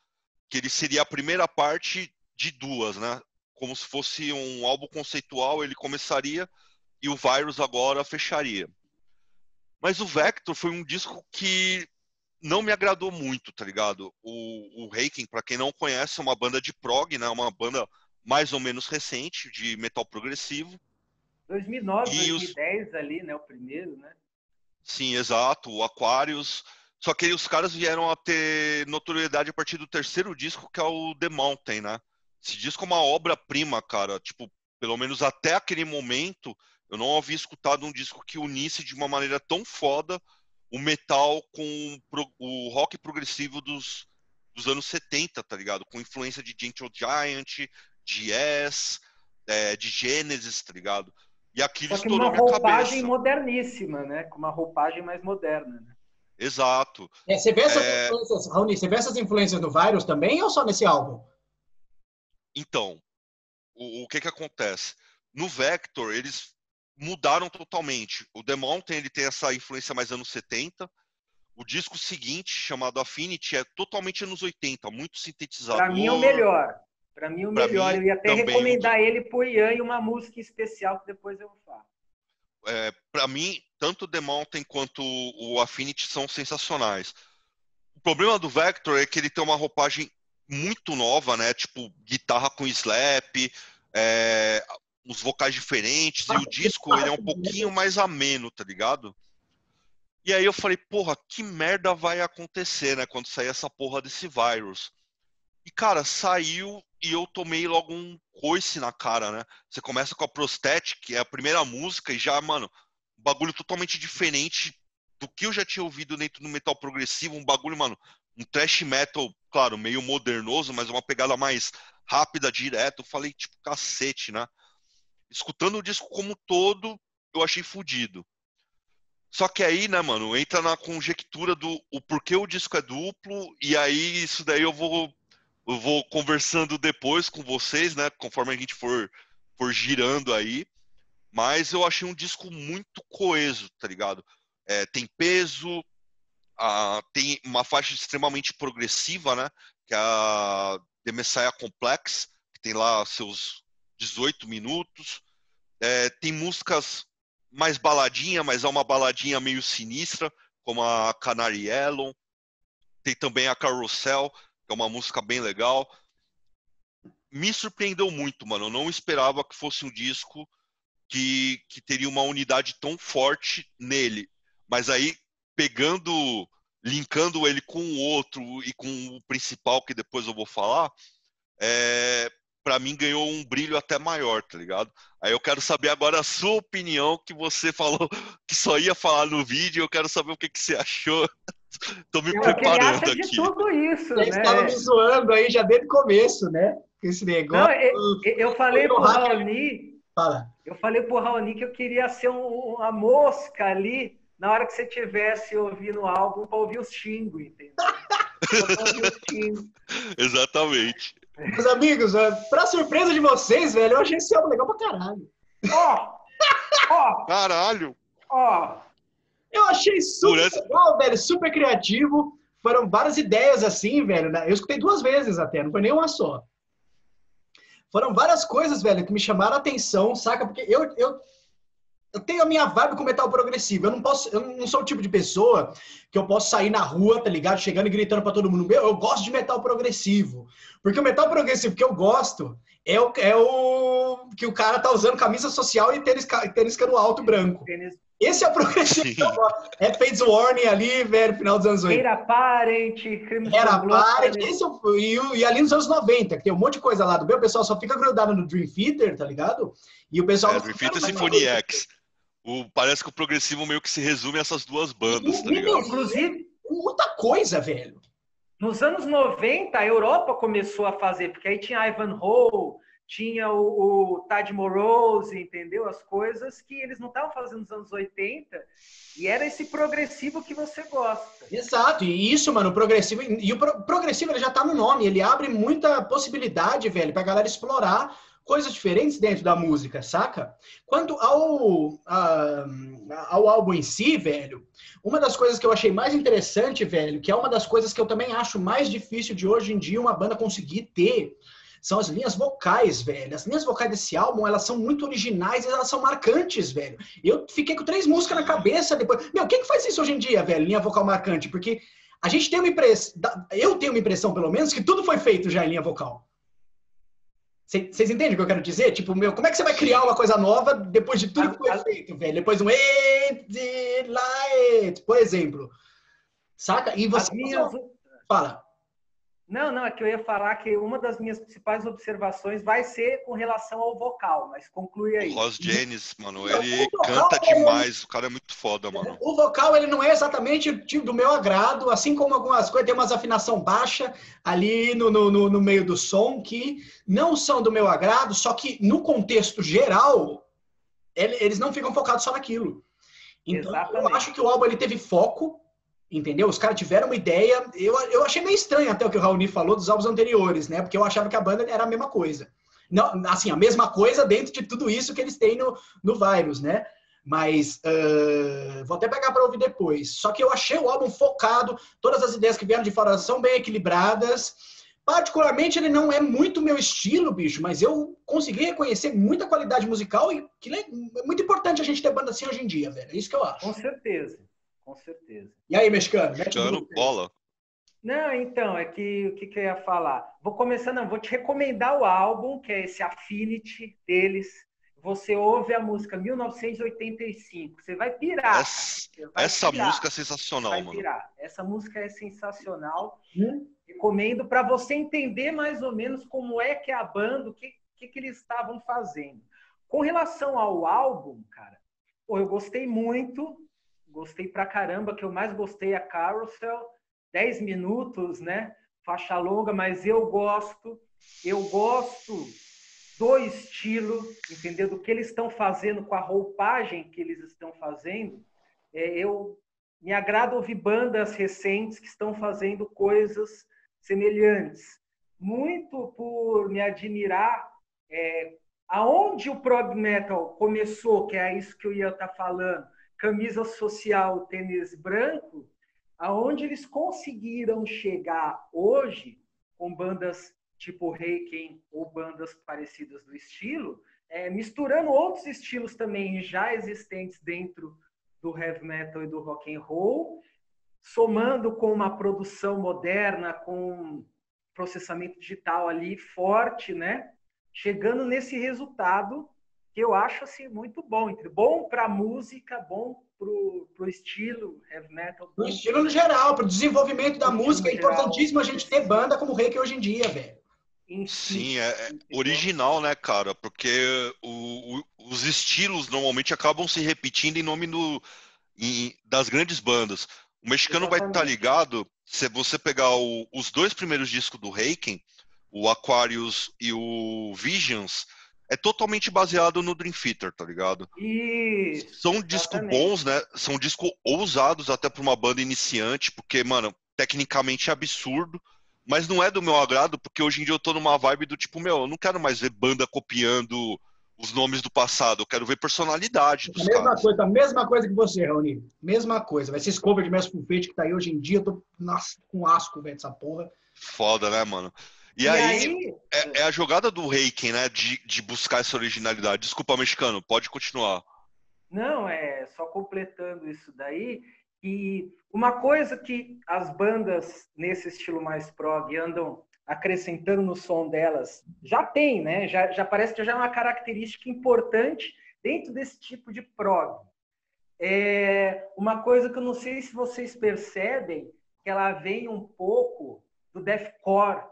que ele seria a primeira parte de duas, né? Como se fosse um álbum conceitual, ele começaria e o Virus agora fecharia. Mas o Vector foi um disco que não me agradou muito, tá ligado? O, o Reiken, para quem não conhece, é uma banda de prog, né? Uma banda mais ou menos recente, de metal progressivo. 2009, e 2010 os... ali, né? O primeiro, né? Sim, exato. O Aquarius. Só que os caras vieram a ter notoriedade a partir do terceiro disco, que é o The Mountain, né? Esse disco é uma obra-prima, cara. Tipo, pelo menos até aquele momento, eu não havia escutado um disco que unisse de uma maneira tão foda o metal com o rock progressivo dos, dos anos 70, tá ligado? Com influência de Gentle Giant, de Yes, é, de Genesis, tá ligado? E aquilo Só que uma roupagem moderníssima, né? Com uma roupagem mais moderna, né? Exato. É, você, vê essas é... influências, Raoni, você vê essas influências no Virus também ou só nesse álbum? Então, o, o que que acontece? No Vector, eles mudaram totalmente. O The Mountain ele tem essa influência mais anos 70. O disco seguinte, chamado Affinity, é totalmente anos 80, muito sintetizador. Para mim é o melhor. Para mim, o pra melhor. Mim, eu ia até recomendar ele pro Ian e uma música especial que depois eu falo. É, para mim, tanto The Mountain quanto o Affinity são sensacionais. O problema do Vector é que ele tem uma roupagem muito nova, né? Tipo, guitarra com slap, é, os vocais diferentes, e o disco ele é um pouquinho mais ameno, tá ligado? E aí eu falei, porra, que merda vai acontecer, né? Quando sair essa porra desse vírus. E, cara, saiu e eu tomei logo um coice na cara, né? Você começa com a Prosthetic, que é a primeira música, e já, mano, um bagulho totalmente diferente do que eu já tinha ouvido dentro do metal progressivo, um bagulho, mano, um thrash metal, claro, meio modernoso, mas uma pegada mais rápida, direto. Eu falei, tipo, cacete, né? Escutando o disco como um todo, eu achei fodido. Só que aí, né, mano, entra na conjectura do o porquê o disco é duplo, e aí isso daí eu vou, eu vou conversando depois com vocês, né, conforme a gente for, for girando aí. Mas eu achei um disco muito coeso, tá ligado? É, tem peso, a, tem uma faixa extremamente progressiva, né? Que é a The Messiah Complex, que tem lá seus 18 minutos. É, tem músicas mais baladinha, mas é uma baladinha meio sinistra, como a Canary Yellow. Tem também a Carousel, que é uma música bem legal. Me surpreendeu muito, mano. Eu não esperava que fosse um disco que, que teria uma unidade tão forte nele. Mas aí, pegando, linkando ele com o outro e com o principal, que depois eu vou falar, é, para mim ganhou um brilho até maior, tá ligado? Aí eu quero saber agora a sua opinião, que você falou que só ia falar no vídeo, eu quero saber o que, que você achou. Tô me eu preparando aqui. De tudo isso, né? estava me zoando aí já desde o começo, né? Esse negócio. Não, eu, eu falei pro Raoni, Fala. Eu falei pro Raoni que eu queria ser um, uma mosca ali na hora que você tivesse ouvindo o álbum para ouvir os xingos, entendeu? Exatamente. Meus amigos, pra surpresa de vocês, velho, eu achei esse álbum legal pra caralho. Ó! Ó! Caralho! Ó! Eu achei super legal, velho, super criativo. Foram várias ideias assim, velho. Né? Eu escutei duas vezes até, não foi nem uma só. Foram várias coisas, velho, que me chamaram a atenção, saca? Porque eu, eu, eu tenho a minha vibe com metal progressivo. Eu não posso, eu não sou o tipo de pessoa que eu posso sair na rua, tá ligado? Chegando e gritando para todo mundo: Meu, eu gosto de metal progressivo. Porque o metal progressivo que eu gosto é o, é o que o cara tá usando camisa social e tênis, tênis cano alto branco. Tênis esse é o progressivo que eu gosto. É Fades Warning ali, velho, final dos anos 80. Era Parent, Crimson Era Parent, esse é o, e, e, ali nos anos 90, que tem um monte de coisa lá do meu, o pessoal só fica grudado no Dream Theater, tá ligado? E o pessoal... É, Dream Theater e Symphony X. O, parece que o progressivo meio que se resume a essas duas bandas, tá ligado? Inclusive... Muita coisa, velho. Nos anos 90, a Europa começou a fazer, porque aí tinha Ivan Hole, tinha o, o Tad Morose, entendeu? As coisas que eles não estavam fazendo nos anos 80 e era esse progressivo que você gosta. Exato, e isso, mano, o progressivo, e o pro, progressivo ele já tá no nome, ele abre muita possibilidade, velho, pra galera explorar coisas diferentes dentro da música, saca? Quanto ao, ao álbum em si, velho, uma das coisas que eu achei mais interessante, velho, que é uma das coisas que eu também acho mais difícil de hoje em dia uma banda conseguir ter, são as linhas vocais, velho. As linhas vocais desse álbum, elas são muito originais e elas são marcantes, velho. Eu fiquei com três músicas na cabeça depois. Meu, quem que faz isso hoje em dia, velho? Linha vocal marcante? Porque a gente tem uma impressão, eu tenho uma impressão, pelo menos, que tudo foi feito já em linha vocal. Vocês entendem o que eu quero dizer? Tipo, meu, como é que você vai criar uma coisa nova depois de tudo que foi feito, velho? Depois de um Light, por exemplo. Saca? E você. Minhas... Fala. Não, não, é que eu ia falar que uma das minhas principais observações vai ser com relação ao vocal, mas conclui aí. O Ross Janis, mano, ele canta demais, o cara é muito foda, mano. O vocal, ele não é exatamente do meu agrado, assim como algumas coisas, tem umas afinação baixa ali no, no, no meio do som que não são do meu agrado, só que no contexto geral, eles não ficam focados só naquilo. Então, Exatamente. eu acho que o álbum ele teve foco, Entendeu? Os caras tiveram uma ideia. Eu, eu achei meio estranho até o que o Raoni falou dos álbuns anteriores, né? Porque eu achava que a banda era a mesma coisa. Não, assim, a mesma coisa dentro de tudo isso que eles têm no, no Virus, né? Mas uh, vou até pegar para ouvir depois. Só que eu achei o álbum focado, todas as ideias que vieram de fora são bem equilibradas. Particularmente, ele não é muito meu estilo, bicho, mas eu consegui reconhecer muita qualidade musical e que é muito importante a gente ter banda assim hoje em dia, velho. É isso que eu acho. Com certeza com certeza. E aí, mexicano? Mexicano, bola. Não, então, é que o que, que, eu ia falar? Vou começar, não, vou te recomendar o álbum, que é esse Affinity deles. Você ouve a música 1985, você vai pirar. Essa, vai essa pirar. música é sensacional, vai mano. Pirar. Essa música é sensacional. Hum? Recomendo para você entender mais ou menos como é que é a banda, o que, que, que eles estavam fazendo. Com relação ao álbum, cara, pô, eu gostei muito gostei pra caramba, que eu mais gostei é a Carousel, 10 minutos, né? Faixa longa, mas eu gosto. eu gosto do estilo, entendeu? Do que eles estão fazendo com a roupagem que eles estão fazendo. É, eu me agrada ouvir bandas recentes que estão fazendo coisas semelhantes. Muito por me admirar é, aonde o prog metal começou, que é isso que eu ia estar tá falando, camisa social, tênis branco, aonde eles conseguiram chegar hoje com bandas tipo Reiki ou bandas parecidas do estilo, é, misturando outros estilos também já existentes dentro do heavy metal e do rock and roll, somando com uma produção moderna, com processamento digital ali forte, né? Chegando nesse resultado que eu acho assim muito bom, entre bom para música, bom pro, pro estilo heavy metal. Pro estilo no geral, pro desenvolvimento da música, é importantíssimo a gente ter banda como o Reiki hoje em dia, velho. Sim, é, é original, né, cara? Porque o, o, os estilos normalmente acabam se repetindo em nome do, em, das grandes bandas. O mexicano Exatamente. vai estar ligado se você pegar o, os dois primeiros discos do Reiken, o Aquarius e o Visions, é totalmente baseado no Dream Theater, tá ligado? Isso, São discos bons, né? São discos ousados até para uma banda iniciante, porque, mano, tecnicamente é absurdo mas não é do meu agrado, porque hoje em dia eu tô numa vibe do tipo, meu, eu não quero mais ver banda copiando os nomes do passado, eu quero ver personalidade dos a mesma caras. Coisa, a mesma coisa que você, Raoni. Mesma coisa. Vai ser esse cover de Mestre Fate que tá aí hoje em dia, eu tô nossa, com asco, velho, essa porra. Foda, né, mano? E, e aí, aí... É, é, a jogada do Reiken, né, de, de buscar essa originalidade. Desculpa, mexicano, pode continuar. Não, é só completando isso daí. E uma coisa que as bandas nesse estilo mais prog andam acrescentando no som delas já tem, né? Já, já parece que já é uma característica importante dentro desse tipo de prog. É uma coisa que eu não sei se vocês percebem, que ela vem um pouco do deathcore,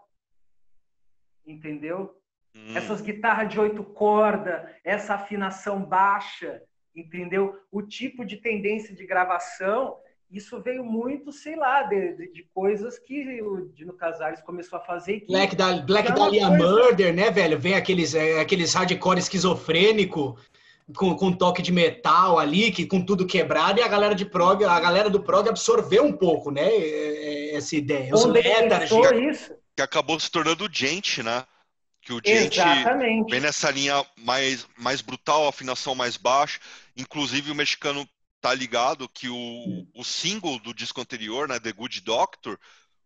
entendeu? Hum. Essas guitarras de oito cordas, essa afinação baixa, entendeu? O tipo de tendência de gravação, isso veio muito, sei lá, de, de, de coisas que o Dino Casares começou a fazer. Que Black, da, Black é Dahlia coisa... Murder, né, velho? Vem aqueles, é, aqueles hardcore esquizofrênico com, com toque de metal ali, que com tudo quebrado, e a galera de prog, a galera do prog absorveu um pouco, né, essa ideia. Os Letargy, isso? Que acabou se tornando gente, né? que o Gente vem nessa linha mais, mais brutal, afinação mais baixa. Inclusive o mexicano tá ligado que o, o single do disco anterior, né, The Good Doctor,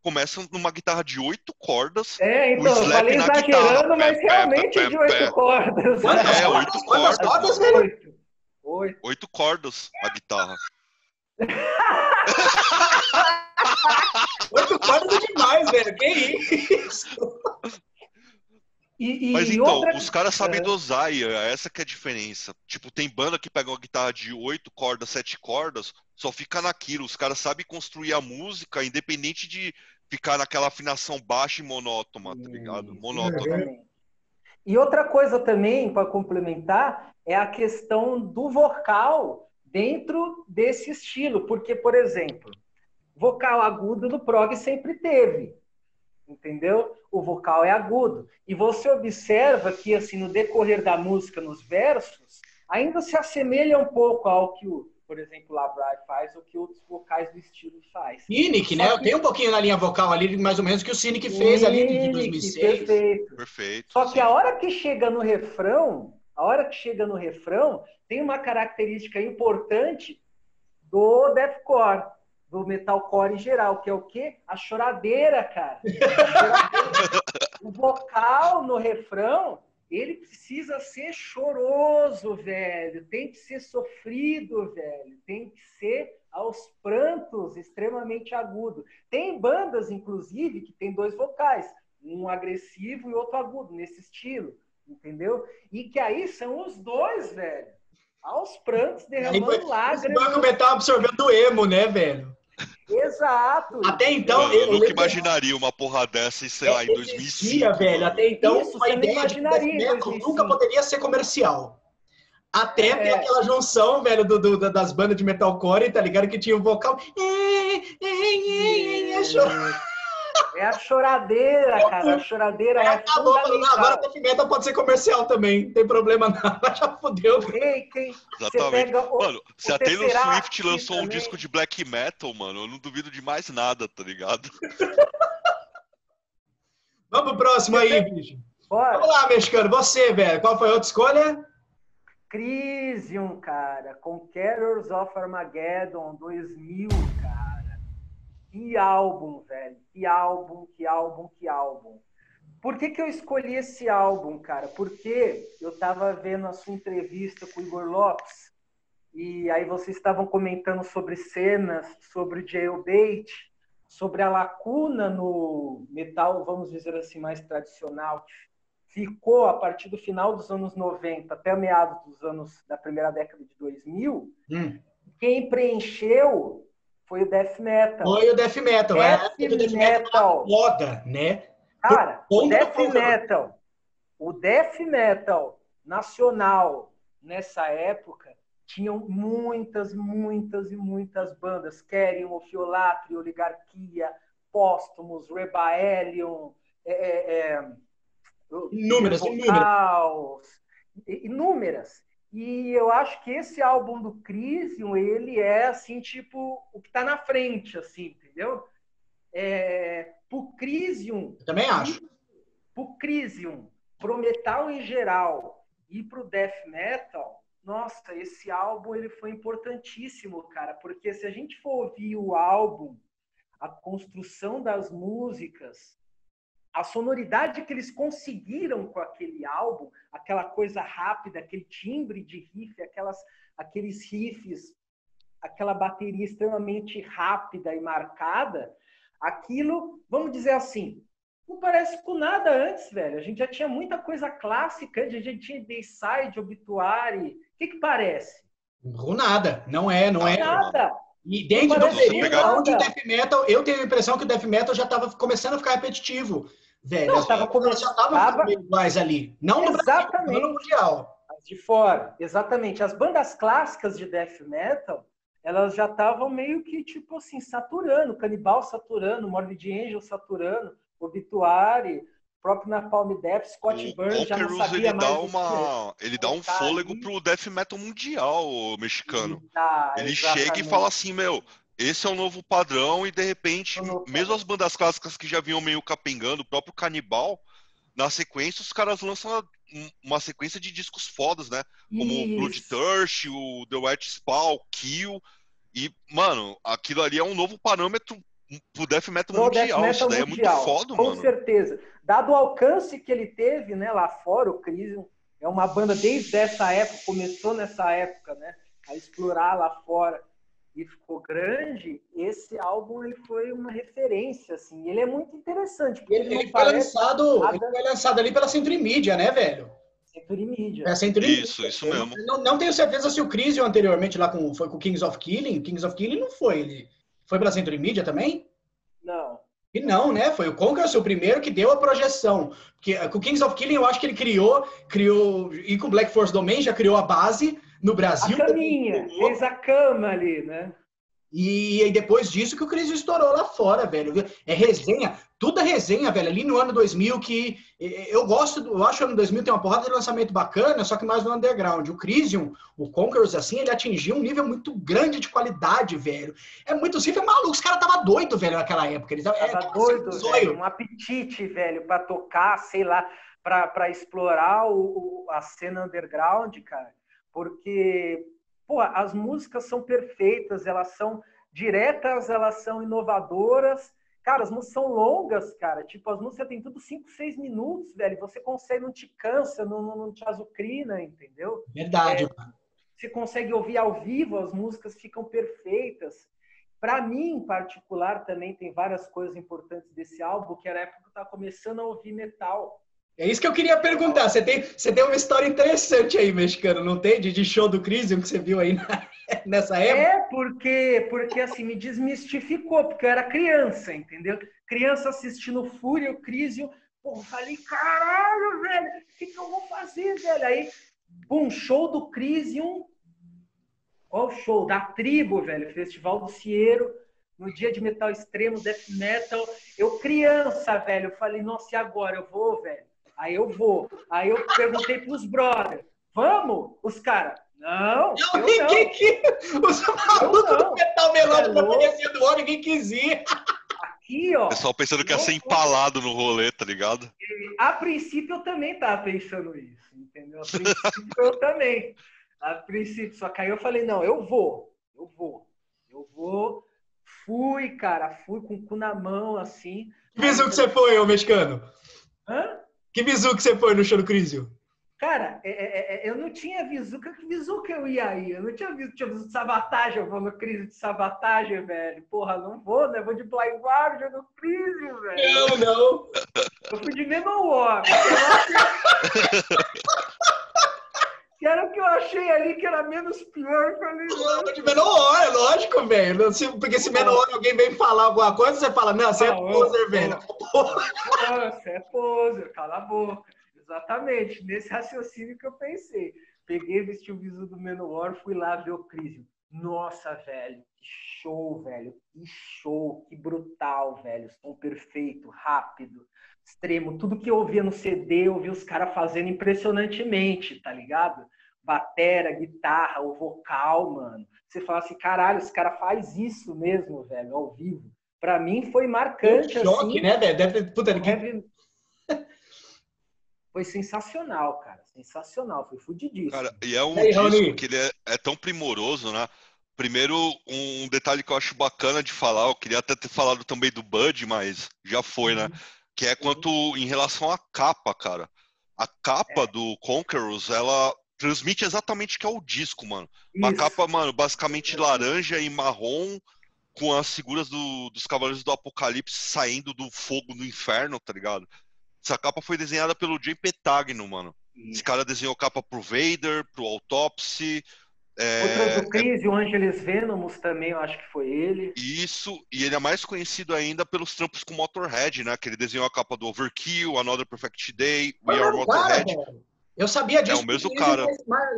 começa numa guitarra de oito cordas. É, então, eu falei exagerando, mas realmente é de oito cordas. É, oito cordas. cordas oito. Oito. oito cordas a guitarra. Oito cordas é demais, velho. Que isso? E, e, Mas então, outra... os caras sabem é. dosar e é essa que é a diferença. Tipo, tem banda que pega uma guitarra de oito cordas, sete cordas, só fica naquilo. Os caras sabem construir a música, independente de ficar naquela afinação baixa e monótona, tá ligado? Monótona. É. E outra coisa também, para complementar, é a questão do vocal dentro desse estilo. Porque, por exemplo, vocal agudo no prog sempre teve entendeu? O vocal é agudo. E você observa que, assim, no decorrer da música, nos versos, ainda se assemelha um pouco ao que o, por exemplo, Labrai faz ou que outros vocais do estilo faz. Cynic, né? Que... Tem um pouquinho na linha vocal ali, mais ou menos, que o Cynic fez ali de 2006. Perfeito. perfeito. Só que sim. a hora que chega no refrão, a hora que chega no refrão, tem uma característica importante do deathcore do metalcore em geral, que é o quê? A choradeira, cara. o vocal no refrão, ele precisa ser choroso, velho. Tem que ser sofrido, velho. Tem que ser aos prantos, extremamente agudo. Tem bandas, inclusive, que tem dois vocais, um agressivo e outro agudo, nesse estilo, entendeu? E que aí são os dois, velho. Aos prantos, derramando lágrimas. O banco metal absorvendo o emo, né, velho? Exato. Até então. Eu, eu nunca imaginaria uma porra dessa, sei lá, em 2005. É, velho. Até então, Isso, a ideia de metal nunca poderia ser comercial. Até é. ter aquela junção, velho, do, do, das bandas de metalcore, tá ligado? Que tinha o um vocal. É, é, é, é, É a choradeira, cara. A choradeira é, acabou, fundamental. Agora a Metal pode ser comercial também. Não tem problema não. Já fodeu. Ei, quem... Exatamente. O, mano, se a Taylor Swift lançou um disco de black metal, mano, eu não duvido de mais nada, tá ligado? Vamos pro próximo aí, bicho. Vamos lá, mexicano. Você, velho. Qual foi a outra escolha? Crisium, cara. Conquerors of Armageddon 2000, cara. Que álbum, velho. Que álbum, que álbum, que álbum. Por que, que eu escolhi esse álbum, cara? Porque eu estava vendo a sua entrevista com o Igor Lopes e aí vocês estavam comentando sobre cenas, sobre o jailbait, sobre a lacuna no metal, vamos dizer assim, mais tradicional, que ficou a partir do final dos anos 90 até meados dos anos da primeira década de 2000, hum. quem preencheu foi o death metal. Foi o death metal, é. death é. Death metal. Moda, né? Cara, o death metal, o death metal nacional nessa época tinham muitas, muitas e muitas bandas. Kerion, Ofiolatri, Oligarquia, Póstumos, Rebaelion, é, é, é inúmeras, inúmeras. inúmeras. E eu acho que esse álbum do Crisium, ele é assim, tipo, o que está na frente, assim, entendeu? É, pro Crisium. Eu também acho. Pro Crisium, pro metal em geral e pro death metal, nossa, esse álbum ele foi importantíssimo, cara, porque se a gente for ouvir o álbum, a construção das músicas, a sonoridade que eles conseguiram com aquele álbum, aquela coisa rápida, aquele timbre de riff, aquelas, aqueles riffs, aquela bateria extremamente rápida e marcada, aquilo, vamos dizer assim, não parece com nada antes, velho. A gente já tinha muita coisa clássica, a gente tinha Dayside, Obituary, o que, que parece? Com nada. Não é, não, é. Nada. E dentro do período onde o Death Metal, eu tenho a impressão que o Death Metal já estava começando a ficar repetitivo. Velho, não, tava começando, já estava mais ali. Não no Exatamente. Brasil, no Mundial. De fora, exatamente. As bandas clássicas de Death Metal, elas já estavam meio que, tipo assim, saturando. Canibal saturando, Morbid Angel saturando, Obituary, próprio Napalm Death, Scott Burns já não sabia ele dá uma, ele dá um fôlego ali. pro death metal mundial o mexicano. Tá, ele exatamente. chega e fala assim, meu, esse é o novo padrão e de repente, mesmo as bandas clássicas que já vinham meio capengando, o próprio Canibal, na sequência os caras lançam uma sequência de discos fodas, né? Como o Bloodthirst, o The White Spawn, Kill. E, mano, aquilo ali é um novo parâmetro pro death metal mundial. Death metal isso daí mundial, é muito foda, com mano. Com certeza. Dado o alcance que ele teve, né, lá fora, o Crisium é uma banda desde essa época, começou nessa época, né, a explorar lá fora e ficou grande, esse álbum ele foi uma referência, assim. Ele é muito interessante. Ele, ele, foi lançado, nada... ele foi lançado ali pela Century Media, né, velho? Century Media. É, Century isso, Media. isso mesmo. Não, não, tenho certeza se o Crisium anteriormente lá com, foi com Kings of Killing. Kings of Killing não foi. Ele foi pela Century Media também? Não. E não, né? Foi o Conquer o primeiro que deu a projeção. Porque eh, com Kings of Killing eu acho que ele criou, criou e com Black Force Domain já criou a base no Brasil. A caminha, fez a cama ali, né? E, e depois disso que o Cris estourou lá fora, velho. É resenha, tudo é resenha, velho. Ali no ano 2000 que eu gosto, eu acho que o ano 2000 tem uma porrada de lançamento bacana, só que mais no underground. O Crisium, o Conquerors, assim, ele atingiu um nível muito grande de qualidade, velho. É muito simples, é maluco. Os caras tava doido, velho, naquela época. Eles tava, tava é, doido, velho, um apetite, velho, para tocar, sei lá, para explorar o, a cena underground, cara. Porque pô, as músicas são perfeitas, elas são diretas, elas são inovadoras. Cara, as músicas são longas, cara. Tipo, as músicas tem tudo 5, 6 minutos, velho. Você consegue, não te cansa, não, não, não te azucrina, entendeu? Verdade, é, Você consegue ouvir ao vivo, as músicas ficam perfeitas. Para mim, em particular, também tem várias coisas importantes desse álbum, que era a época que eu estava começando a ouvir metal. É isso que eu queria perguntar. Você tem, você tem uma história interessante aí, mexicano, não tem? De, de show do Crisium que você viu aí na, nessa época? É, porque, porque assim, me desmistificou, porque eu era criança, entendeu? Criança assistindo Fúria, o Crisium. Pô, falei, caralho, velho, o que, que eu vou fazer, velho? Aí, um show do Crisium. Qual show? Da Tribo, velho, Festival do Cieiro. no dia de metal extremo, death metal. Eu criança, velho, eu falei, nossa, e agora? Eu vou, velho? Aí eu vou. Aí eu perguntei pros brothers, vamos? Os caras, não, eu, eu não. Que, os malucos do metal melódico é do ano, ninguém quis ir. Aqui, ó. O pessoal pensando que ia ser empalado no rolê, tá ligado? A princípio eu também tava pensando isso, entendeu? A princípio eu também. A princípio, só que aí eu falei, não, eu vou, eu vou, eu vou. Fui, cara, fui com o cu na mão, assim. Que bizu que você foi, ô mexicano? Hã? Que bizu que você foi no show do Crisio? Cara, é, é, é, eu não tinha visu, que visu que eu ia aí? Eu não tinha visto, tinha visto de sabotagem, eu vou no crise de sabotagem, velho. Porra, não vou, né? Vou de Blind Guardian no crise, velho. Não, não. Eu fui de Menor. que era o que eu achei ali que era menos pior. Eu falei, não, de menor, é lógico, velho. Porque se menor alguém vem falar alguma coisa, você fala, não, você é poser, velho. Você é poser, cala a boca. Exatamente, nesse raciocínio que eu pensei. Peguei, vesti o viso do Menor, fui lá ver o Crisio. Nossa, velho, que show, velho, que show, que brutal, velho. Som perfeito, rápido, extremo. Tudo que eu ouvia no CD, eu vi os caras fazendo impressionantemente, tá ligado? Batera, guitarra, o vocal, mano. Você fala assim, caralho, esse cara faz isso mesmo, velho, ao vivo. Pra mim foi marcante. Um choque, assim. né, velho? Deve, puta, Heavy, foi sensacional, cara. Sensacional, foi fudidíssimo. Cara, e é um aí, disco Rony? que ele é, é, tão primoroso, né? Primeiro, um detalhe que eu acho bacana de falar, eu queria até ter falado também do Bud, mas já foi, né? uhum. Que é quanto em relação à capa, cara. A capa é. do Conquerors, ela transmite exatamente o que é o disco, mano. Isso. Uma capa, mano, basicamente laranja e marrom, com as figuras do, dos Cavaleiros do Apocalipse saindo do fogo do inferno, tá ligado? Essa capa foi desenhada pelo Jay Petagno, mano. Esse cara desenhou capa pro Vader, pro Autopsy. É... Outra do Chris é... o Angeles Venomous também, eu acho que foi ele. Isso, e ele é mais conhecido ainda pelos trampos com Motorhead, né? Que ele desenhou a capa do Overkill, Another Perfect Day, We Are Motorhead. Cara, eu sabia disso. É o mesmo cara.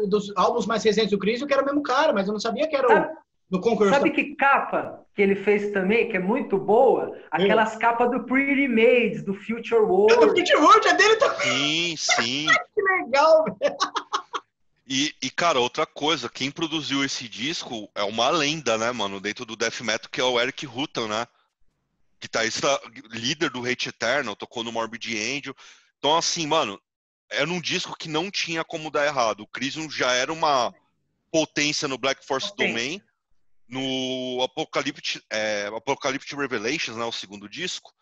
Dos álbuns mais recentes do Chris, que era o mesmo cara, mas eu não sabia que era o no concurso. Sabe que capa que ele fez também, que é muito boa? Aquelas hum. capas do Pretty Maids, do Future World. É do Future World, é dele também. Sim, sim. que legal, velho. E, e, cara, outra coisa, quem produziu esse disco é uma lenda, né, mano, dentro do death metal, que é o Eric Rutan, né? Guitarrista, líder do Hate Eternal, tocou no Morbid Angel. Então, assim, mano, era um disco que não tinha como dar errado. O Crisium já era uma potência no Black Force Domain no Apocalypse, é, Apocalypse Revelations, né, o segundo disco,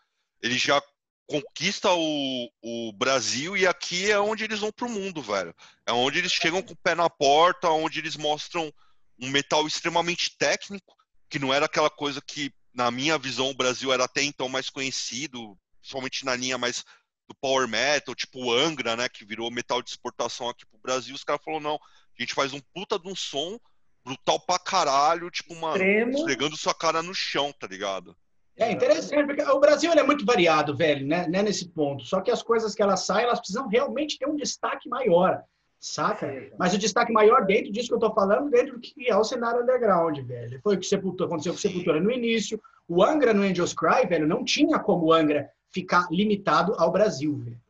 ele já conquista o, o Brasil e aqui é onde eles vão pro mundo, velho. É onde eles chegam com o pé na porta, onde eles mostram um metal extremamente técnico, que não era aquela coisa que, na minha visão, o Brasil era até então mais conhecido, principalmente na linha mais do power metal, tipo o Angra, né, que virou metal de exportação aqui pro Brasil. Os caras falaram, não, a gente faz um puta de um som brutal pra caralho, tipo, Extremo. esfregando sua cara no chão, tá ligado? É interessante, porque o Brasil é muito variado, velho, né, né, nesse ponto. Só que as coisas que elas saem, elas precisam realmente ter um destaque maior, saca? Sim. Mas o destaque maior dentro disso que eu tô falando, dentro do que é o cenário underground, velho. Foi o que Sepultura, aconteceu com Sepultura no início. O Angra no Angels Cry, velho, não tinha como o Angra ficar limitado ao Brasil, velho.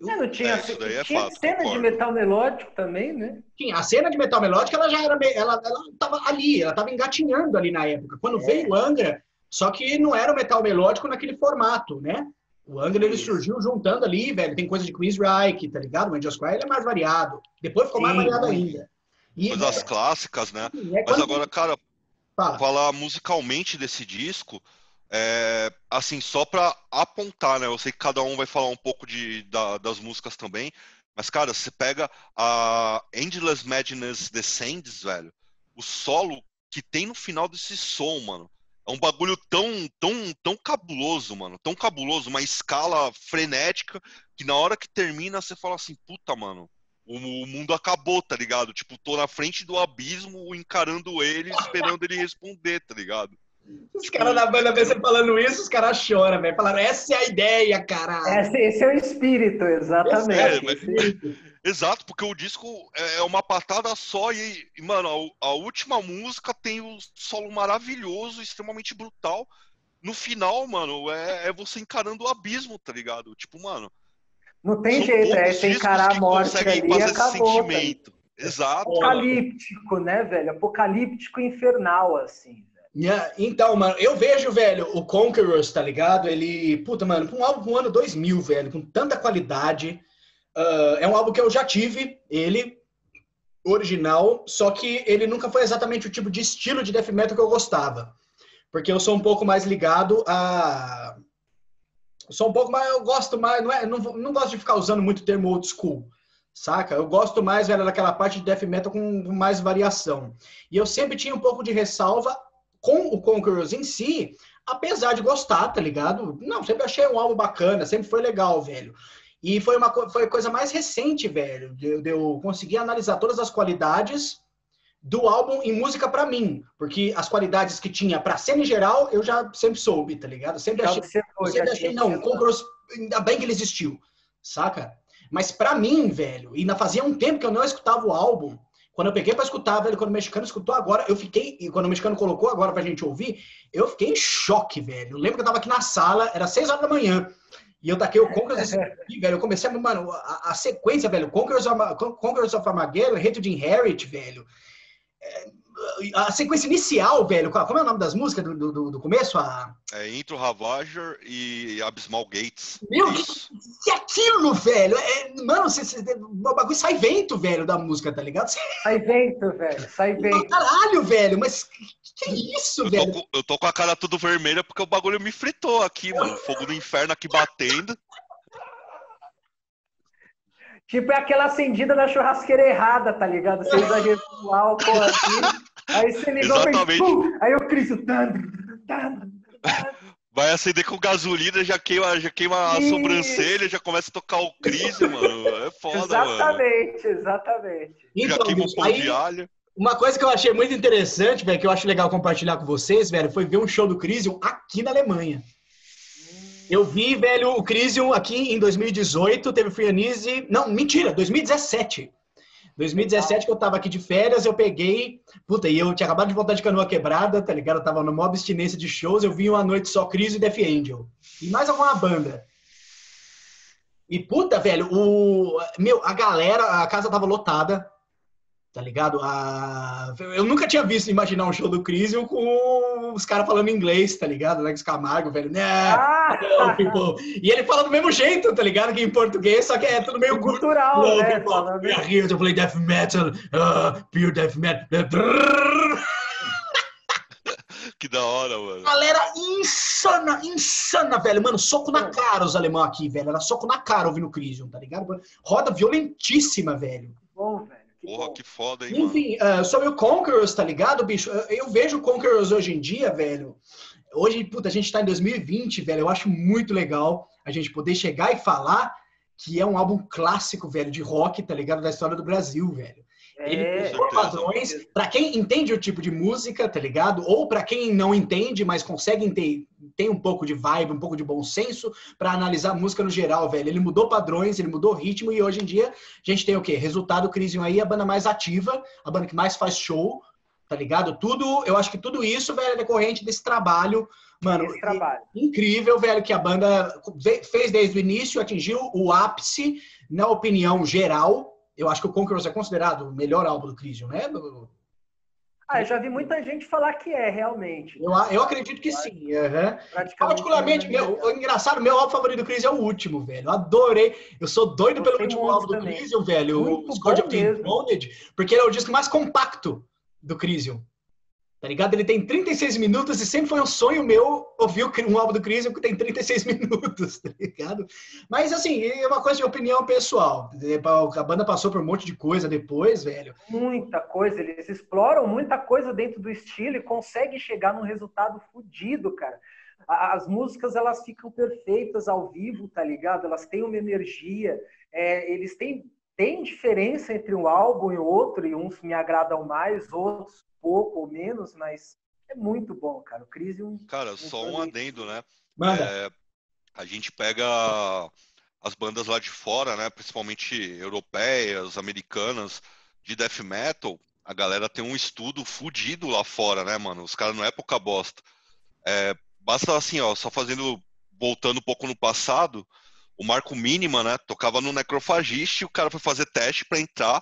É, não tinha, é, tinha fato, cena concordo. de metal melódico também, né? Tinha. A cena de metal melódico, ela já era. Ela, ela tava ali, ela tava engatinhando ali na época. Quando é. veio o Angra, só que não era o metal melódico naquele formato, né? O Angra ele surgiu juntando ali, velho. Tem coisa de Chris Reich, tá ligado? O Angels Cry ele é mais variado. Depois ficou Sim, mais variado ainda. E, Coisas clássicas, né? É Mas agora, cara, Fala. falar musicalmente desse disco, é, assim, só para apontar, né? Eu sei que cada um vai falar um pouco de, da, das músicas também, mas, cara, você pega a Endless Madness Descends, velho, o solo que tem no final desse som, mano. É um bagulho tão, tão, tão cabuloso, mano. Tão cabuloso, uma escala frenética, que na hora que termina você fala assim, puta, mano, o, o mundo acabou, tá ligado? Tipo, tô na frente do abismo, encarando ele, esperando ele responder, tá ligado? Os caras da banda você falando isso, os caras choram, velho. Falaram, essa é a ideia, caralho. Esse, esse é o espírito, exatamente. É, mas- Exato, porque o disco é é uma patada só e, e, mano, a, a última música tem o solo maravilhoso, extremamente brutal. No final, mano, é, é você encarando o abismo, tá ligado? Tipo, mano, Não tem jeito, é você encarar a morte ali e fazer esse acabou. velho. sentimento. Exato. Apocalíptico, né, velho? Apocalíptico infernal, assim. Então, mano, eu vejo, velho, o Conquerors, tá ligado? Ele, puta, mano, um álbum do ano 2000, velho, com tanta qualidade. ah, é um álbum que eu já tive, ele, original, só que ele nunca foi exatamente o tipo de estilo de death metal que eu gostava. Porque eu sou um pouco mais ligado a. Sou um pouco mais. Eu gosto mais. Não, é, não, não gosto de ficar usando muito o termo old school, saca? Eu gosto mais, velho, daquela parte de death metal com com mais variação. E eu sempre tinha um pouco de ressalva com o Conquerors em si, apesar de gostar, tá ligado? Não, sempre achei um álbum bacana, sempre foi legal, velho. E foi uma foi a coisa mais recente, velho, de, eu- de eu conseguir analisar todas as qualidades do álbum em música pra mim, porque as qualidades que tinha pra cena em geral, eu já sempre soube, tá ligado? Sempre achei observou, sempre achei, não. Conquerors, ainda bem que ele existiu, saca? Mas pra mim, velho, e ainda fazia um tempo que eu não escutava o álbum, quando eu peguei pra escutar, velho, quando o mexicano escutou agora, eu fiquei, e quando o mexicano colocou agora pra gente ouvir, eu fiquei em choque, velho. Eu lembro que eu tava aqui na sala, era seis horas da manhã, e eu taquei o Conquerors, e, velho, eu comecei a, mano, a, a sequência, velho, Conquerors of, Conquerors of Armageddon, Hate to Inherit, velho, É, a sequência inicial, velho, qual- como é o nome das músicas do, do, do começo? A... É Intro Ravager e Abysmal Gates. Meu, Isso. que aquilo, velho? É, mano, você, você- o bagulho sai vento, velho, da música, tá ligado? Sai vento, velho. Sai vento. caralho, velho, mas que, que é isso, Eu velho? tô, com, eu tô com a cara tudo vermelha porque o bagulho me fritou aqui, mano. Fogo do inferno aqui batendo. Tipo, é aquela acendida da churrasqueira errada, tá ligado? Você exagerou o álcool assim, aí você ligou e fez Exatamente. pum, aí o tan. Vai acender com gasolina, já queima, já queima a sobrancelha, já começa a tocar o Crisium, mano. É foda, mano. Exatamente, exatamente. Já Então, queima o pão aí, de alho. uma coisa que eu achei muito interessante, velho, que eu acho legal compartilhar com vocês, velho, foi ver um show do Crisium aqui na Alemanha. Eu vi, velho, o Crisium aqui em 2018, teve Easy. Não, mentira, 2017. 2017 que eu tava aqui de férias, eu peguei. Puta, e eu tinha acabado de voltar de canoa quebrada, tá ligado? Eu tava numa abstinência de shows, eu vi uma noite só Crisium e Death Angel. E mais alguma banda. E puta, velho, o. Meu, a galera, a casa tava lotada. Tá ligado? A... Eu nunca tinha visto imaginar um show do Crisium com os caras falando inglês, tá ligado? Alex Camargo, velho. Né? Ah, people. E ele fala do mesmo jeito, tá ligado? Que em português, só que é tudo meio curto. cultural, Hello, né? people. To play death metal, uh, pure death metal. Que da hora, mano. Galera insana, insana, velho. Mano, soco na cara os alemão aqui, velho. Era soco na cara ouvindo o Crisium, tá ligado? Roda violentíssima, velho. Que bom, velho. Porra, que foda, hein, mano. Enfim, ah, sobre o Conquerors, tá ligado, bicho? Eu, eu vejo o Conquerors hoje em dia, velho. Hoje, puta, a gente tá em 2020, velho. Eu acho muito legal a gente poder chegar e falar que é um álbum clássico, velho, de rock, tá ligado? Da história do Brasil, velho. Ele É, padrões. Pra quem entende o tipo de música, tá ligado? Ou pra quem não entende, mas consegue ter, tem um pouco de vibe, um pouco de bom senso pra analisar a música no geral, velho. Ele mudou padrões, ele mudou ritmo e hoje em dia a gente tem o quê? Resultado Crisium aí, a banda mais ativa, a banda que mais faz show, tá ligado? Tudo, eu acho que tudo isso, velho, é decorrente desse trabalho, mano, esse trabalho. incrível, velho, que a banda fez desde o início, atingiu o ápice, na opinião geral. Eu acho que o Conquerors é considerado o melhor álbum do Crisium, né? Do- Ah, eu já vi muita gente falar que é, realmente. Eu, eu acredito que sim. Praticamente Particularmente, não é meu, o engraçado, meu álbum favorito do Crisium é o último, velho. Eu adorei. Eu sou doido pelo último álbum do. Crisium, velho. Muito o Scourge of the. Enfolded, porque ele é o disco mais compacto do Crisium. Tá ligado? Ele tem 36 minutos e sempre foi um sonho meu ouvir um álbum do Crisium que tem 36 minutos, tá ligado? Mas, assim, é uma coisa de opinião pessoal. A banda passou por um monte de coisa depois, velho. muita coisa, eles exploram muita coisa dentro do estilo e conseguem chegar num resultado fodido, cara. As músicas elas ficam perfeitas ao vivo, tá ligado? Elas têm uma energia, é, eles têm, têm diferença entre um álbum e outro, e uns me agradam mais, outros pouco ou menos, mas É muito bom, cara. O Crisium. Cara, só um adendo, né? Manda. É, a gente pega as bandas lá de fora, né? Principalmente europeias, americanas, de death metal. A galera tem um estudo fudido lá fora, né, mano? Os caras não é pouca bosta. É, basta assim, ó, só fazendo, voltando um pouco no passado, o Marco Mínima, né, tocava no Necrofagist e o cara foi fazer teste para entrar